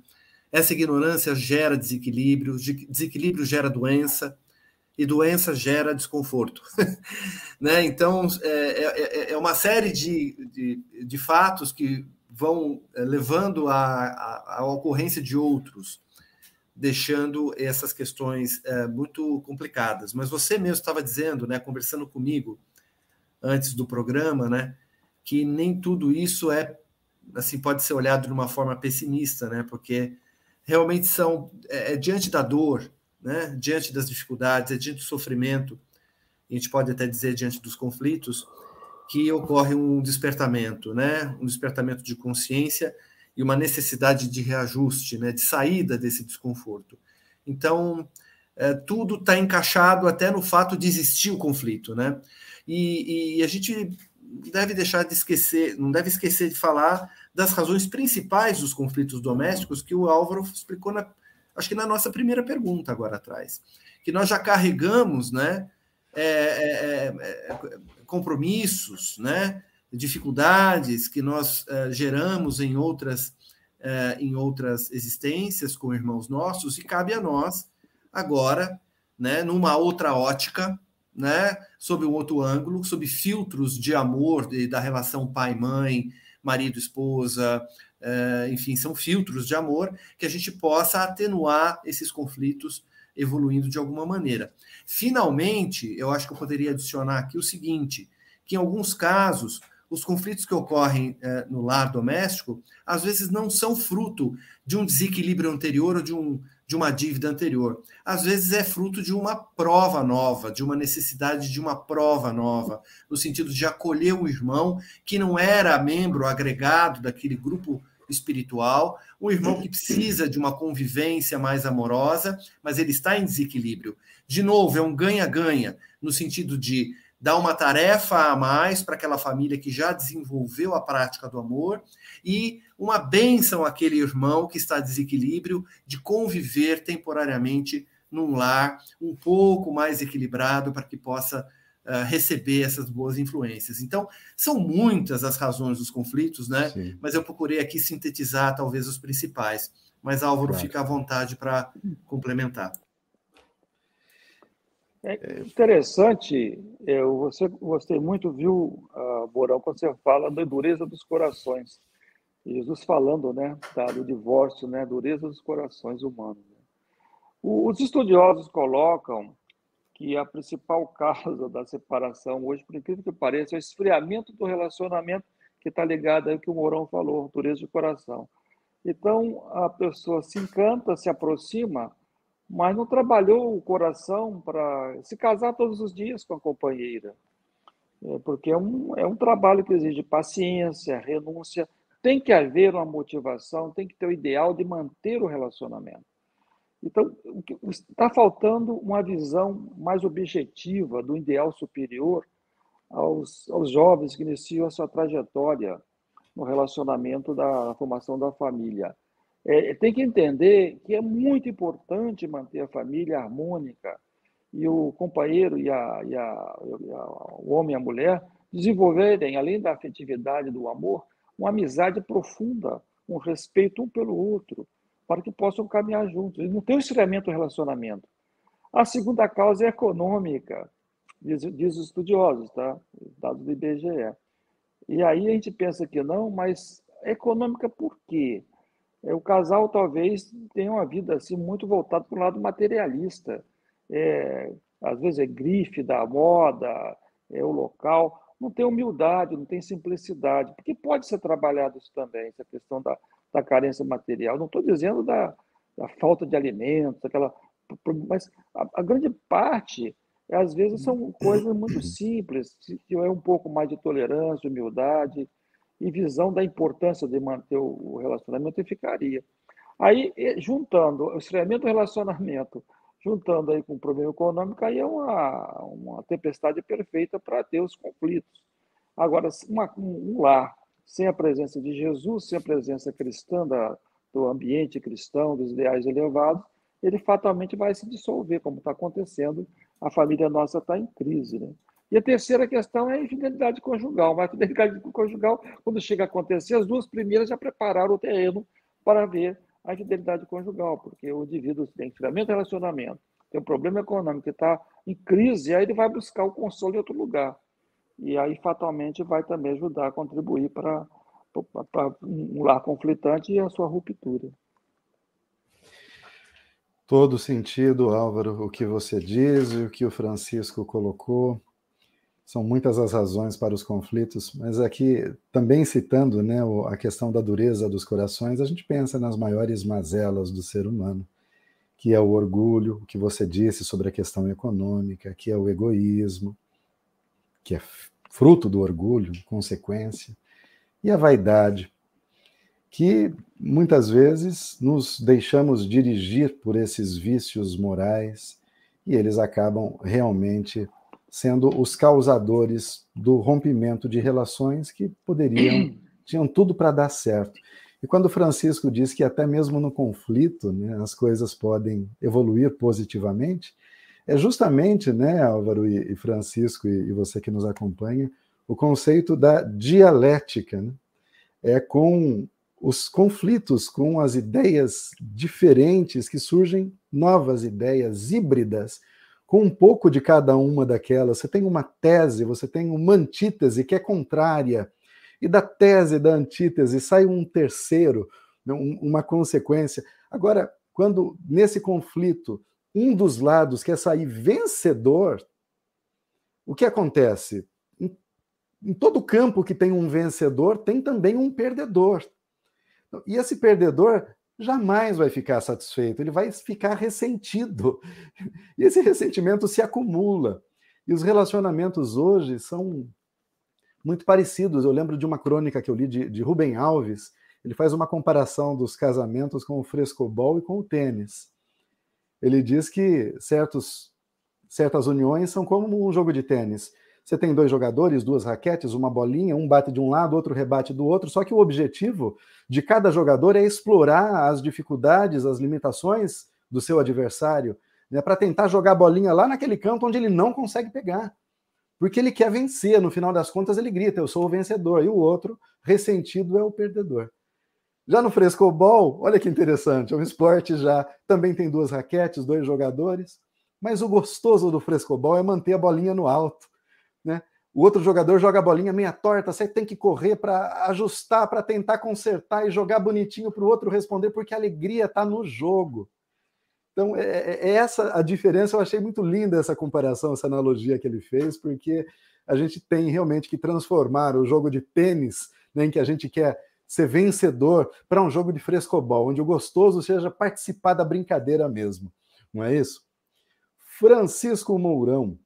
Essa ignorância gera desequilíbrio, desequilíbrio gera doença, e doença gera desconforto. *laughs* né? Então, é, é, é, uma série de, de, de, fatos que vão é, levando à ocorrência de outros, deixando essas questões é, muito complicadas. Mas você mesmo estava dizendo, né, conversando comigo antes do programa, né, que nem tudo isso é assim pode ser olhado de uma forma pessimista, né, porque realmente são é, é diante da dor, né, diante das dificuldades, é diante do sofrimento, a gente pode até dizer diante dos conflitos, que ocorre um despertamento, né, um despertamento de consciência e uma necessidade de reajuste, né, de saída desse desconforto. Então, é, tudo está encaixado até no fato de existir o conflito, né? E, e, a gente deve deixar de esquecer, não deve esquecer de falar das razões principais dos conflitos domésticos que o Álvaro explicou na, acho que na nossa primeira pergunta agora atrás, que nós já carregamos, né, é, é, é, compromissos, né, dificuldades que nós é, geramos em outras é, em outras existências com irmãos nossos e cabe a nós agora, né, numa outra ótica, né, sob um outro ângulo, sob filtros de amor e da relação pai-mãe, marido-esposa, eh, enfim, são filtros de amor que a gente possa atenuar esses conflitos evoluindo de alguma maneira. Finalmente, eu acho que eu poderia adicionar aqui o seguinte: que em alguns casos, os conflitos que ocorrem eh, no lar doméstico, às vezes não são fruto de um desequilíbrio anterior ou de um de uma dívida anterior. Às vezes é fruto de uma prova nova, de uma necessidade de uma prova nova, no sentido de acolher o irmão que não era membro agregado daquele grupo espiritual, um irmão que precisa de uma convivência mais amorosa, mas ele está em desequilíbrio. De novo, é um ganha-ganha, no sentido de dar uma tarefa a mais para aquela família que já desenvolveu a prática do amor e uma bênção àquele irmão que está em desequilíbrio de conviver temporariamente num lar um pouco mais equilibrado para que possa uh, receber essas boas influências. Então, são muitas as razões dos conflitos, né? Sim. Mas eu procurei aqui sintetizar talvez os principais. Mas Álvaro, claro. fica à vontade para complementar. É interessante, eu você, gostei muito, viu, uh, Borão, quando você fala da dureza dos corações. Jesus falando né, tá, do divórcio, né, dureza dos corações humanos. Né? Os estudiosos colocam que a principal *laughs* causa da separação hoje, por incrível que pareça, é o esfriamento do relacionamento que está ligado ao que o Mourão falou, dureza de coração. Então, a pessoa se encanta, se aproxima, mas não trabalhou o coração para se casar todos os dias com a companheira. É, porque é um, é um trabalho que exige paciência, renúncia, tem que haver uma motivação, tem que ter o ideal de manter o relacionamento. Então, está faltando uma visão mais objetiva do ideal superior aos, aos jovens que iniciam a sua trajetória no relacionamento da formação da família. É, tem que entender que é muito importante manter a família harmônica e o companheiro e, a, e, a, e a, o homem e a mulher desenvolverem, além da afetividade do amor, uma amizade profunda, um respeito um pelo outro, para que possam caminhar juntos. E não tem um esfriamento do relacionamento. A segunda causa é econômica, diz, diz os estudiosos, tá? dados do IBGE. E aí a gente pensa que não, mas econômica por quê? É, o casal talvez tenha uma vida assim muito voltada para o lado materialista. É, às vezes é grife da moda, é o local, não tem humildade, não tem simplicidade, porque pode ser trabalhado isso também, essa questão da, da carência material. Não estou dizendo da, da, falta de alimentos, aquela, mas a, a, grande parte, às vezes, são coisas muito simples, se tiver um pouco mais de tolerância, humildade e visão da importância de manter o relacionamento, e ficaria. Aí, juntando o esfriamento do relacionamento, juntando aí com o problema econômico, aí é uma, uma tempestade perfeita para ter os conflitos. Agora, uma, um lar sem a presença de Jesus, sem a presença cristã da, do ambiente cristão, dos ideais elevados, ele fatalmente vai se dissolver, como está acontecendo. A família nossa está em crise. Né? E a terceira questão é a infidelidade conjugal. Mas a infidelidade conjugal, quando chega a acontecer, as duas primeiras já prepararam o terreno para ver a infidelidade conjugal, porque o indivíduo tem enfriamento de relacionamento, tem um problema econômico, está em crise, aí ele vai buscar o consolo em outro lugar. E aí, fatalmente, vai também ajudar a contribuir para um lar conflitante e a sua ruptura. Todo sentido, Álvaro, o que você diz e o que o Francisco colocou. São muitas as razões para os conflitos, mas aqui, também citando né, a questão da dureza dos corações, a gente pensa nas maiores mazelas do ser humano, que é o orgulho, o que você disse sobre a questão econômica, que é o egoísmo, que é fruto do orgulho, consequência, e a vaidade, que muitas vezes nos deixamos dirigir por esses vícios morais e eles acabam realmente sendo os causadores do rompimento de relações que poderiam, *clears throat* tinham tudo para dar certo. E quando Francisco diz que até mesmo no conflito né, as coisas podem evoluir positivamente, é justamente, né, Álvaro e, Francisco e, você que nos acompanha, o conceito da dialética. Né? É com os conflitos, com as ideias diferentes que surgem novas ideias híbridas com um pouco de cada uma daquelas. Você tem uma tese, você tem uma antítese que é contrária, e da tese da antítese sai um terceiro, né, uma consequência. Agora, quando nesse conflito um dos lados quer sair vencedor, o que acontece? Em, em todo campo que tem um vencedor, tem também um perdedor. E esse perdedor jamais vai ficar satisfeito, ele vai ficar ressentido. *laughs* E esse ressentimento se acumula. E os relacionamentos hoje são muito parecidos. Eu lembro de uma crônica que eu li de, de Rubem Alves, ele faz uma comparação dos casamentos com o frescobol e com o tênis. Ele diz que certos, certas uniões são como um jogo de tênis. Você tem dois jogadores, duas raquetes, uma bolinha, um bate de um lado, outro rebate do outro, só que o objetivo de cada jogador é explorar as dificuldades, as limitações do seu adversário, né, para tentar jogar a bolinha lá naquele canto onde ele não consegue pegar. Porque ele quer vencer, no final das contas ele grita, eu sou o vencedor, e o outro, ressentido, é o perdedor. Já no frescobol, olha que interessante, é um esporte já, também tem duas raquetes, dois jogadores, mas o gostoso do frescobol é manter a bolinha no alto? O outro jogador joga a bolinha meia torta, você tem que correr para ajustar, para tentar consertar e jogar bonitinho para o outro responder, porque a alegria está no jogo. Então, é, é, é, essa a diferença. Eu achei muito linda essa comparação, essa analogia que ele fez, porque a gente tem realmente que transformar o jogo de tênis, né, em que a gente quer ser vencedor, para um jogo de frescobol, onde o gostoso seja participar da brincadeira mesmo. Não é isso? Francisco Mourão,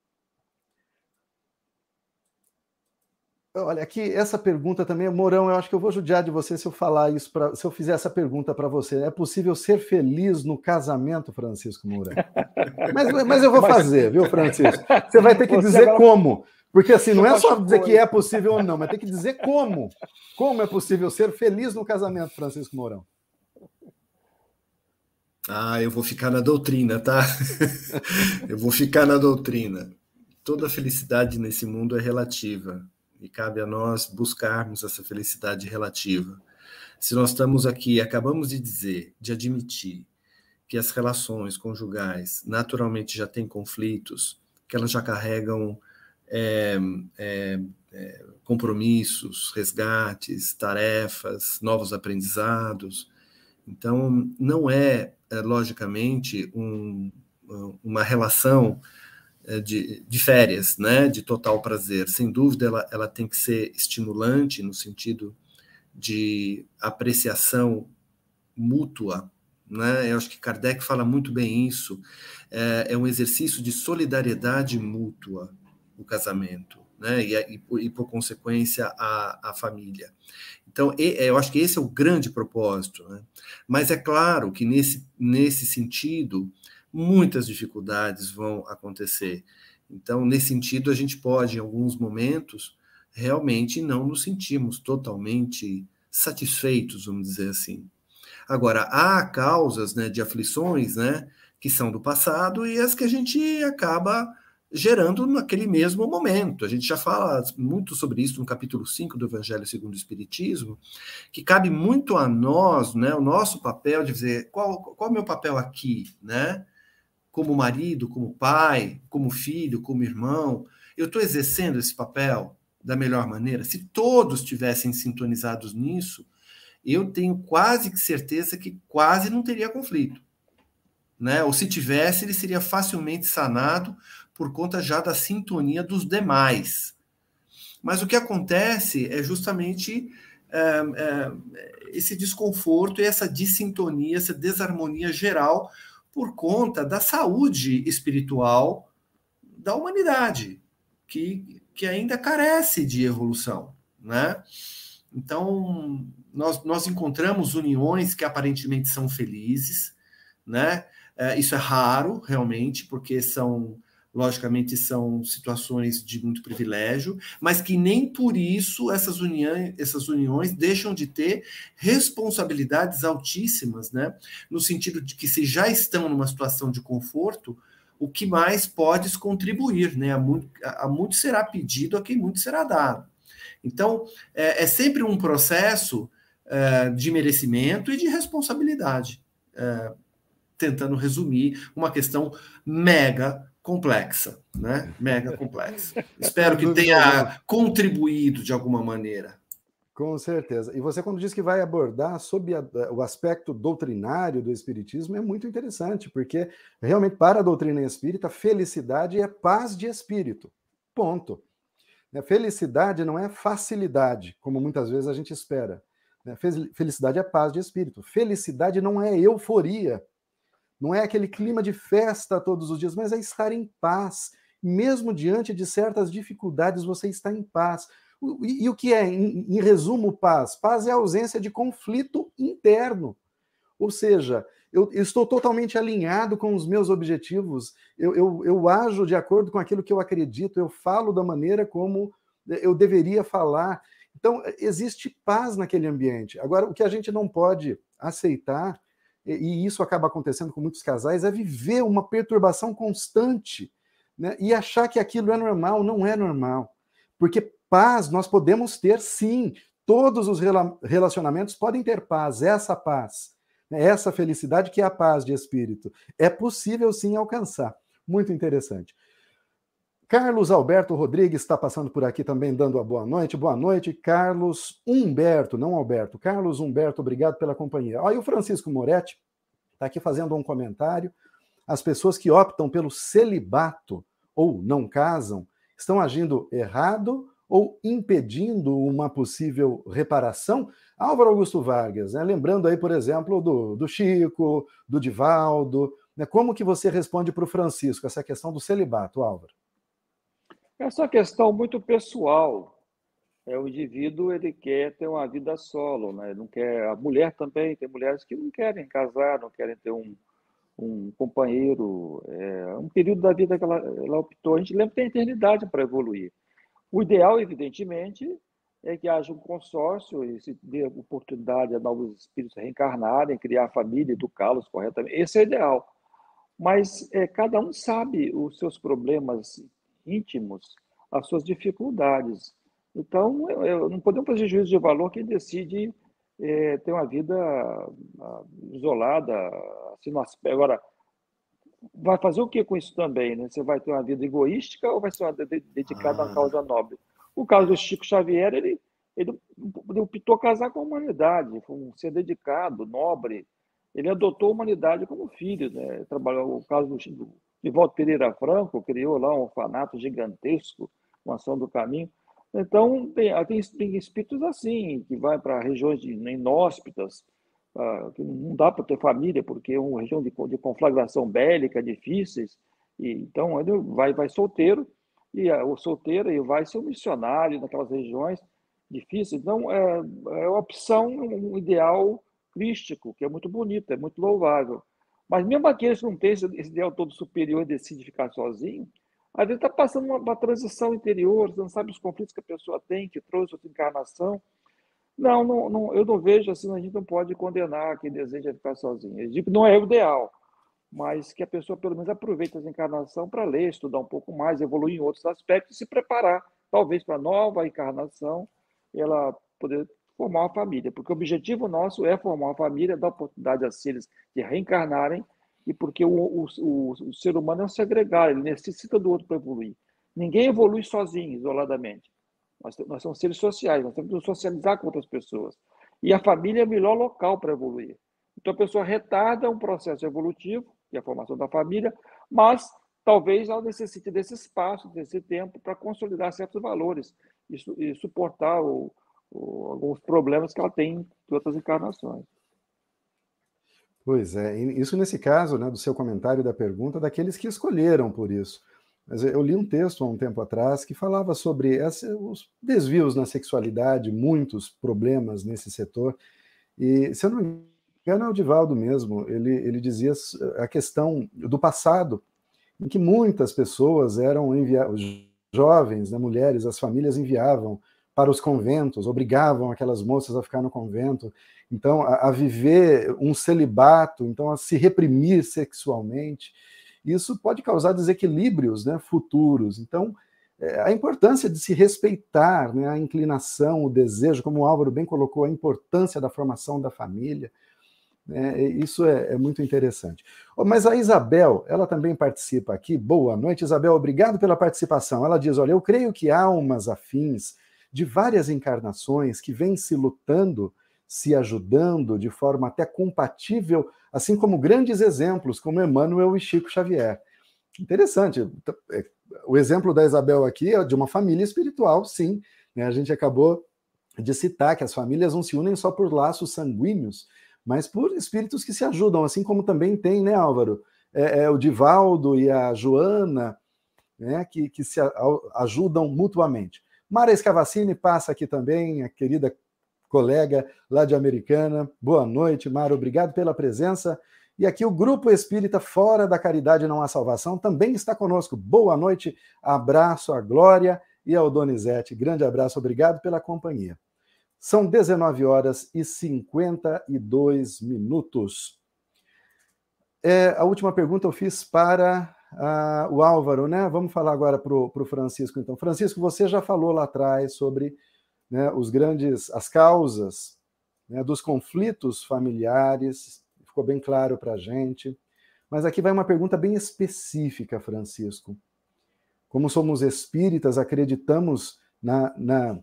Olha, aqui essa pergunta também, Morão, eu acho que eu vou judiar de você se eu falar isso, pra, se eu fizer essa pergunta para você. É possível ser feliz no casamento, Francisco Mourão? *laughs* Mas, mas eu vou fazer, viu, Francisco? Você vai ter que dizer como. Porque assim, não é só dizer que é possível ou não, mas tem que dizer como. Como é possível ser feliz no casamento, Francisco Mourão? Ah, eu vou ficar na doutrina, tá? *laughs* eu vou ficar na doutrina. Toda felicidade nesse mundo é relativa e cabe a nós buscarmos essa felicidade relativa. Se nós estamos aqui, acabamos de dizer, de admitir que as relações conjugais naturalmente já têm conflitos, que elas já carregam é, é, é, compromissos, resgates, tarefas, novos aprendizados. Então, não é, é logicamente, um, uma relação de, de férias, né, de total prazer. Sem dúvida, ela, ela tem que ser estimulante no sentido de apreciação mútua. Né? Eu acho que Kardec fala muito bem isso. É, é um exercício de solidariedade mútua o casamento, né? E, e, e por consequência a, a família. Então, eu acho que esse é o grande propósito. Né? Mas é claro que nesse, nesse sentido muitas dificuldades vão acontecer. Então, nesse sentido, a gente pode, em alguns momentos, realmente não nos sentirmos totalmente satisfeitos, vamos dizer assim. Agora, há causas né, de aflições né, que são do passado e as que a gente acaba gerando naquele mesmo momento. A gente já fala muito sobre isso no capítulo 5 do Evangelho segundo o Espiritismo, que cabe muito a nós, né, o nosso papel de dizer qual, qual é o meu papel aqui, né? Como marido, como pai, como filho, como irmão, eu estou exercendo esse papel da melhor maneira? Se todos tivessem sintonizados nisso, eu tenho quase que certeza que quase não teria conflito. Né? Ou se tivesse, ele seria facilmente sanado por conta já da sintonia dos demais. Mas o que acontece é justamente é, é, esse desconforto e essa dissintonia, essa desarmonia geral por conta da saúde espiritual da humanidade, que, que ainda carece de evolução, né? Então, nós, nós encontramos uniões que aparentemente são felizes, né? É, isso é raro, realmente, porque são logicamente são situações de muito privilégio, mas que nem por isso essas uniões, essas uniões deixam de ter responsabilidades altíssimas, né? No sentido de que se já estão numa situação de conforto, o que mais podes contribuir, né? A muito, a muito será pedido, a quem muito será dado. Então, é, é sempre um processo é, de merecimento e de responsabilidade, é, tentando resumir uma questão mega complexa, né? Mega complexa. *laughs* Espero que tenha contribuído de alguma maneira. Com certeza. E você, quando diz que vai abordar sobre a, o aspecto doutrinário do Espiritismo, é muito interessante, porque realmente, para a doutrina espírita, felicidade é paz de espírito. Ponto. Né, felicidade não é facilidade, como muitas vezes a gente espera. Né, felicidade é paz de espírito. Felicidade não é euforia. Não é aquele clima de festa todos os dias, mas é estar em paz. Mesmo diante de certas dificuldades, você está em paz. E, e o que é, em, em resumo, paz? Paz é a ausência de conflito interno. Ou seja, eu, eu, estou totalmente alinhado com os meus objetivos, eu, eu, eu ajo de acordo com aquilo que eu acredito, eu falo da maneira como eu deveria falar. Então, existe paz naquele ambiente. Agora, o que a gente não pode aceitar e isso acaba acontecendo com muitos casais, é viver uma perturbação constante né? e achar que aquilo é normal. Não é normal. Porque paz nós podemos ter sim. Todos os relacionamentos podem ter paz, essa paz, né? essa felicidade que é a paz de espírito. É possível sim alcançar. Muito interessante. Carlos Alberto Rodrigues está passando por aqui também, dando a boa noite. Boa noite, Carlos Humberto, não Alberto. Carlos Humberto, obrigado pela companhia. Olha, o Francisco Moretti está aqui fazendo um comentário. As pessoas que optam pelo celibato ou não casam estão agindo errado ou impedindo uma possível reparação? Álvaro Augusto Vargas, né? lembrando aí, por exemplo, do, do Chico, do Divaldo, né? como que você responde para o Francisco essa questão do celibato, Álvaro? Essa questão muito pessoal. É, o indivíduo ele quer ter uma vida solo, né? Ele não quer. A mulher também tem mulheres que não querem casar, não querem ter um, um companheiro. É um período da vida que ela, ela optou. A gente lembra que tem eternidade para evoluir. O ideal, evidentemente, é que haja um consórcio e se dê oportunidade a novos espíritos reencarnarem, criar família, educá-los corretamente. Esse é o ideal. Mas é, cada um sabe os seus problemas íntimos as suas dificuldades. Então, eu, eu não podemos fazer juízo de valor quem decide é, ter uma vida ah, isolada, assim. Agora, vai fazer o que com isso também? Né? Você vai ter uma vida egoística ou vai ser uma dedicada ah. a uma causa nobre? O caso do Chico Xavier, ele, ele, optou casar com a humanidade, foi um ser dedicado, nobre. Ele adotou a humanidade como filho. Né? Trabalhou o caso do, do Divaldo Pereira Franco criou lá um orfanato gigantesco, uma ação do caminho. Então, tem, tem, tem espíritos assim, que vai para regiões de, inóspitas, uh, que não dá para ter família, porque é uma região de, de conflagração bélica, difíceis. E, então, ele vai, vai solteiro, e o solteiro e vai ser um missionário naquelas regiões difíceis. Então, é, é uma opção, um ideal crístico, que é muito bonito, é muito louvável. Mas mesmo aqueles que não têm esse ideal todo superior e decidem ficar sozinho, às vezes está passando uma, uma, transição interior, você não sabe os conflitos que a pessoa tem, que trouxe outra encarnação. Não, não, não, eu não vejo assim, a gente não pode condenar quem deseja ficar sozinho. Eu digo que não é o ideal, mas que a pessoa pelo menos aproveite essa encarnação para ler, estudar um pouco mais, evoluir em outros aspectos e se preparar, talvez para nova encarnação, ela poder formar uma família, porque o objetivo nosso é formar uma família, dar oportunidade a seres de reencarnarem, e porque o, o, o, o ser humano é um segregar, ele necessita do outro para evoluir. Ninguém evolui sozinho, isoladamente. Nós, nós somos seres sociais, nós temos que nos socializar com outras pessoas. E a família é o melhor local para evoluir. Então a pessoa retarda um processo evolutivo, que é a formação da família, mas talvez ela necessite desse espaço, desse tempo, para consolidar certos valores e, e suportar o, alguns problemas que ela tem de outras encarnações. Pois é, isso nesse caso, né, do seu comentário da pergunta, daqueles que escolheram por isso. Mas eu li um texto há um tempo atrás que falava sobre essa, os desvios na sexualidade, muitos problemas nesse setor. E, se eu não me engano, é o Divaldo mesmo, ele, ele dizia a questão do passado, em que muitas pessoas eram enviadas, jovens, né, mulheres, as famílias enviavam para os conventos, obrigavam aquelas moças a ficar no convento, então a, a, viver um celibato, então a se reprimir sexualmente. Isso pode causar desequilíbrios né, futuros. Então, é, a importância de se respeitar né, a inclinação, o desejo, como o Álvaro bem colocou, a importância da formação da família. Né, isso é, é, muito interessante. Mas a Isabel, ela também participa aqui. Boa noite, Isabel. Obrigado pela participação. Ela diz: Olha, eu creio que almas afins de várias encarnações que vêm se lutando, se ajudando de forma até compatível, assim como grandes exemplos como Emmanuel e Chico Xavier. Interessante. É, o exemplo da Isabel aqui é de uma família espiritual, sim. Né? A gente acabou de citar que as famílias não se unem só por laços sanguíneos, mas por espíritos que se ajudam, assim como também tem, né, Álvaro? É, é o Divaldo e a Joana, né, que, que se ajudam mutuamente. Mara Escavacini passa aqui também, a querida colega lá de Americana. Boa noite, Mara, obrigado pela presença. E aqui o Grupo Espírita Fora da Caridade Não Há Salvação também está conosco. Boa noite, abraço à Glória e ao Donizete. Grande abraço, obrigado pela companhia. São 19 horas e 52 minutos. É, a última pergunta eu fiz para ah, o Álvaro, né? Vamos falar agora para o Francisco, então. Francisco, você já falou lá atrás sobre né, os grandes, as causas né, dos conflitos familiares, ficou bem claro para a gente. Mas aqui vai uma pergunta bem específica, Francisco. Como somos espíritas, acreditamos na, na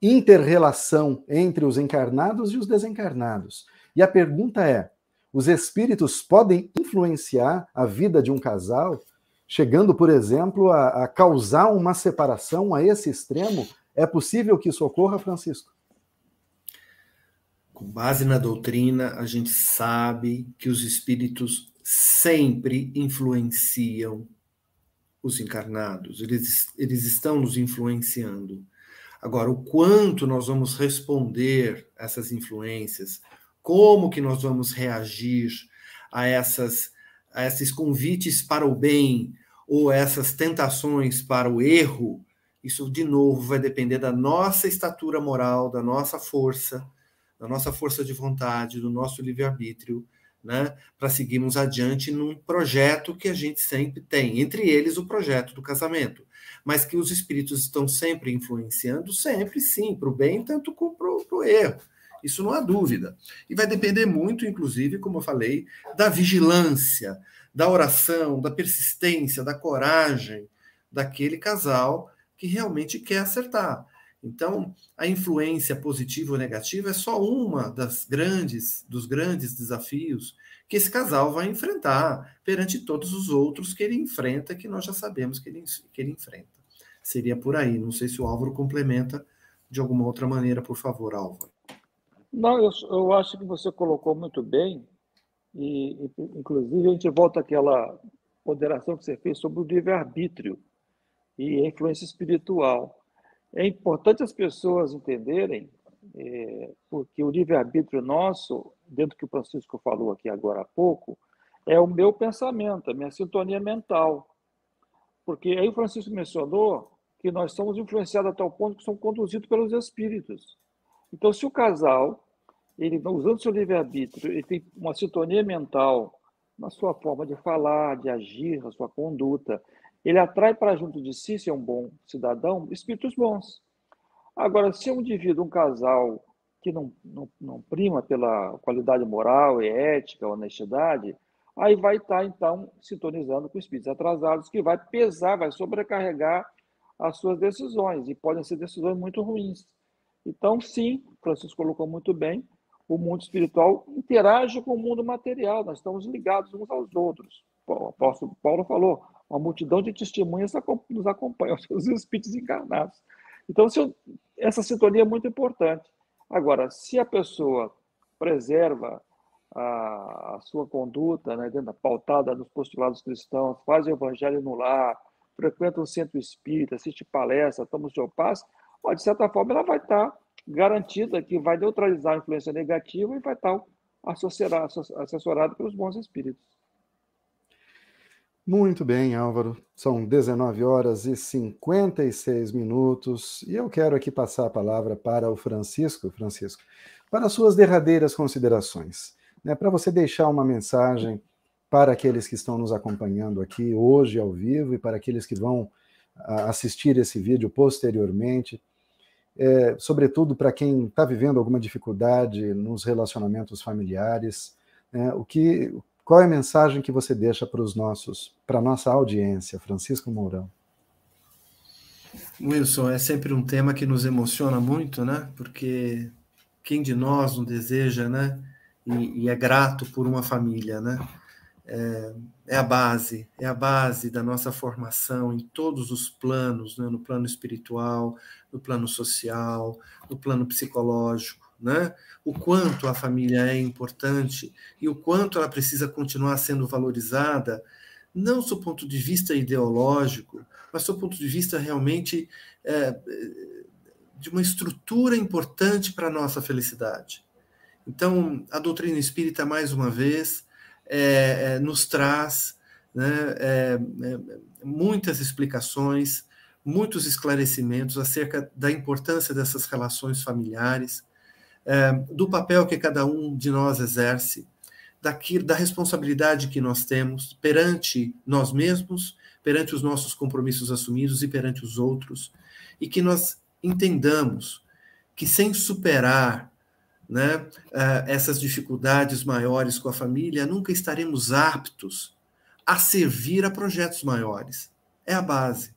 interrelação entre os encarnados e os desencarnados. E a pergunta é: os espíritos podem influenciar a vida de um casal, chegando, por exemplo, a, a causar uma separação a esse extremo? É possível que isso ocorra, Francisco? Com base na doutrina, a gente sabe que os espíritos sempre influenciam os encarnados, eles, eles estão nos influenciando. Agora, o quanto nós vamos responder a essas influências, como que nós vamos reagir a essas a esses convites para o bem ou essas tentações para o erro, isso de novo vai depender da nossa estatura moral, da nossa força, da nossa força de vontade, do nosso livre-arbítrio, né, para seguirmos adiante num projeto que a gente sempre tem, entre eles o projeto do casamento, mas que os espíritos estão sempre influenciando, sempre sim, para o bem, tanto como para o erro. Isso não há dúvida. E vai depender muito, inclusive, como eu falei, da vigilância, da oração, da persistência, da coragem daquele casal que realmente quer acertar. Então, a influência positiva ou negativa é só uma das grandes dos grandes desafios que esse casal vai enfrentar perante todos os outros que ele enfrenta, que nós já sabemos que ele, que ele enfrenta. Seria por aí. Não sei se o Álvaro complementa de alguma outra maneira, por favor, Álvaro. Não, eu, eu acho que você colocou muito bem, e, inclusive a gente volta àquela ponderação que você fez sobre o livre-arbítrio e a influência espiritual. É importante as pessoas entenderem, é, porque o livre-arbítrio nosso, dentro do que o Francisco falou aqui agora há pouco, é o meu pensamento, a minha sintonia mental. Porque aí o Francisco mencionou que nós somos influenciados a tal ponto que somos conduzidos pelos espíritos. Então, se o casal, ele usando seu livre-arbítrio, ele tem uma sintonia mental na sua forma de falar, de agir, na sua conduta, ele atrai para junto de si, se é um bom cidadão, espíritos bons. Agora, se é um indivíduo, um casal que não, não, não prima pela qualidade moral e ética, honestidade, aí vai estar, então, sintonizando com espíritos atrasados, que vai pesar, vai sobrecarregar as suas decisões, e podem ser decisões muito ruins. Então, sim, Francisco colocou muito bem, o mundo espiritual interage com o mundo material, nós estamos ligados uns aos outros. O apóstolo Paulo falou, uma multidão de testemunhas nos acompanha, os espíritos encarnados. Então, essa sintonia é muito importante. Agora, se a pessoa preserva a, a sua conduta, né, pautada nos postulados cristãos, faz o evangelho no lar, frequenta um centro espírita, assiste palestra, toma o seu passo, de certa forma ela vai estar garantida que vai neutralizar a influência negativa e vai estar assessorada pelos bons espíritos. Muito bem, Álvaro. São 19 horas e 56 minutos e eu quero aqui passar a palavra para o Francisco, Francisco, para suas derradeiras considerações, né, para você deixar uma mensagem para aqueles que estão nos acompanhando aqui hoje ao vivo e para aqueles que vão assistir esse vídeo posteriormente, é, sobretudo para quem está vivendo alguma dificuldade nos relacionamentos familiares, é, o que, qual é a mensagem que você deixa para os nossos, para nossa audiência, Francisco Mourão? Wilson, é sempre um tema que nos emociona muito, né? Porque quem de nós não deseja, né? E, e é grato por uma família, né? É, é, a base, é a base da nossa formação em todos os planos, né? no plano espiritual, no plano social, no plano psicológico né? o quanto a família é importante e o quanto ela precisa continuar sendo valorizada, não do ponto de vista ideológico, mas do ponto de vista realmente é, de uma estrutura importante para a nossa felicidade. Então, a doutrina espírita, mais uma vez, é, é, nos traz né, é, é, muitas explicações, muitos esclarecimentos acerca da importância dessas relações familiares, é, do papel que cada um de nós exerce, daquilo, da responsabilidade que nós temos perante nós mesmos, perante os nossos compromissos assumidos e perante os outros, e que nós entendamos que sem superar né, é, essas dificuldades maiores com a família, nunca estaremos aptos a servir a projetos maiores. É a base.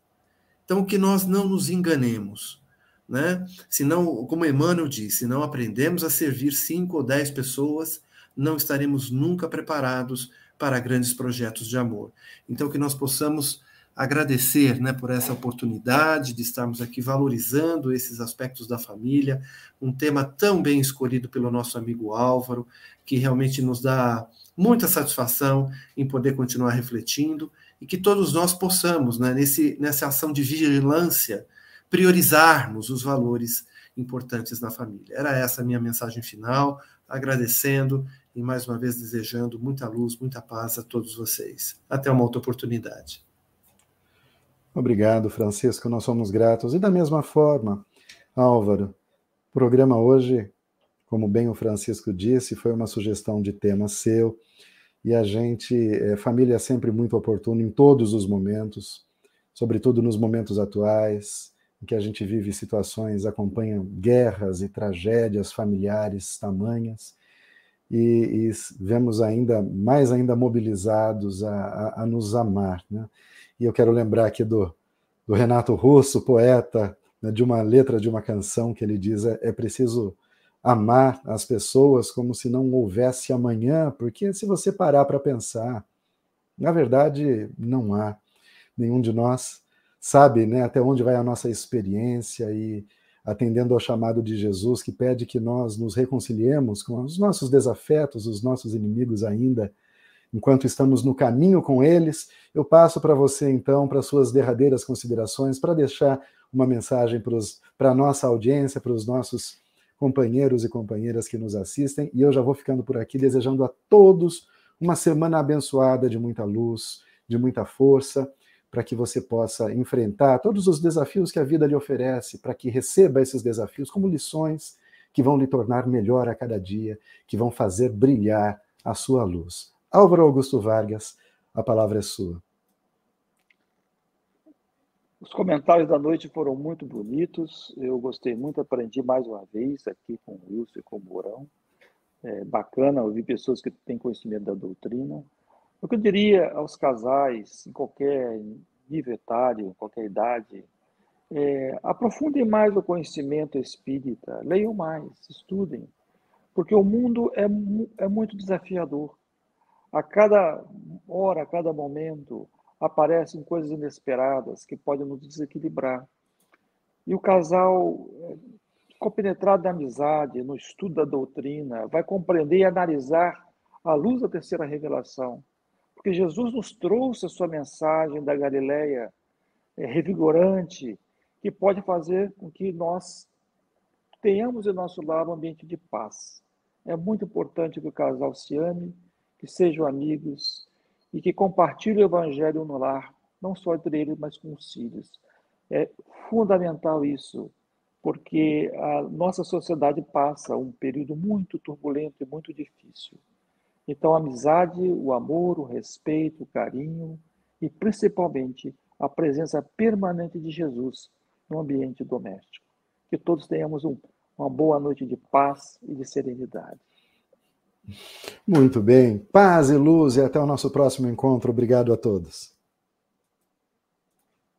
Então, que nós não nos enganemos né? Se não, como Emmanuel disse, se não aprendemos a servir cinco ou dez pessoas, não estaremos nunca preparados para grandes projetos de amor. Então, que nós possamos agradecer né, por essa oportunidade de estarmos aqui valorizando esses aspectos da família, um tema tão bem escolhido pelo nosso amigo Álvaro, que realmente nos dá muita satisfação em poder continuar refletindo e que todos nós possamos, né, nesse, nessa ação de vigilância, priorizarmos os valores importantes na família. Era essa a minha mensagem final, agradecendo e mais uma vez desejando muita luz, muita paz a todos vocês. Até uma outra oportunidade. Obrigado, Francisco, nós somos gratos. E da mesma forma, Álvaro, o programa hoje, como bem o Francisco disse, foi uma sugestão de tema seu, e a gente, é, família é sempre muito oportuno em todos os momentos, sobretudo nos momentos atuais, em que a gente vive situações, acompanha guerras e tragédias familiares tamanhas, e, e vemos ainda mais ainda mobilizados a, a, a nos amar. Né? E eu quero lembrar aqui do, do Renato Russo, poeta né, de uma letra de uma canção que ele diz: é, é preciso amar as pessoas como se não houvesse amanhã, porque se você parar para pensar, na verdade, não há. Nenhum de nós sabe né, até onde vai a nossa experiência e atendendo ao chamado de Jesus, que pede que nós nos reconciliemos com os nossos desafetos, os nossos inimigos ainda, enquanto estamos no caminho com eles. Eu passo para você, então, para suas derradeiras considerações, para deixar uma mensagem para a nossa audiência, para os nossos companheiros e companheiras que nos assistem. E eu já vou ficando por aqui desejando a todos uma semana abençoada de muita luz, de muita força, para que você possa enfrentar todos os desafios que a vida lhe oferece, para que receba esses desafios como lições que vão lhe tornar melhor a cada dia, que vão fazer brilhar a sua luz. Álvaro Augusto Vargas, a palavra é sua. Os comentários da noite foram muito bonitos. Eu gostei muito, aprendi mais uma vez aqui com o Wilson e com o Mourão. É bacana ouvir pessoas que têm conhecimento da doutrina. O que eu diria aos casais, em qualquer nível etário, em qualquer idade, é, aprofundem mais o conhecimento espírita, leiam mais, estudem, porque o mundo é, é muito desafiador. A cada hora, a cada momento, aparecem coisas inesperadas que podem nos desequilibrar. E o casal, compenetrado na amizade, no estudo da doutrina, vai compreender e analisar à luz da terceira revelação. Porque Jesus nos trouxe a sua mensagem da Galileia é, revigorante, que pode fazer com que nós tenhamos em nosso lar um ambiente de paz. É muito importante que o casal se ame, que sejam amigos, e que compartilhe o evangelho no lar, não só entre eles, mas com os filhos. É fundamental isso, porque a nossa sociedade passa um período muito turbulento e muito difícil. Então, a amizade, o amor, o respeito, o carinho e principalmente a presença permanente de Jesus no ambiente doméstico. Que todos tenhamos um, uma boa noite de paz e de serenidade. Muito bem. Paz e luz e até o nosso próximo encontro. Obrigado a todos.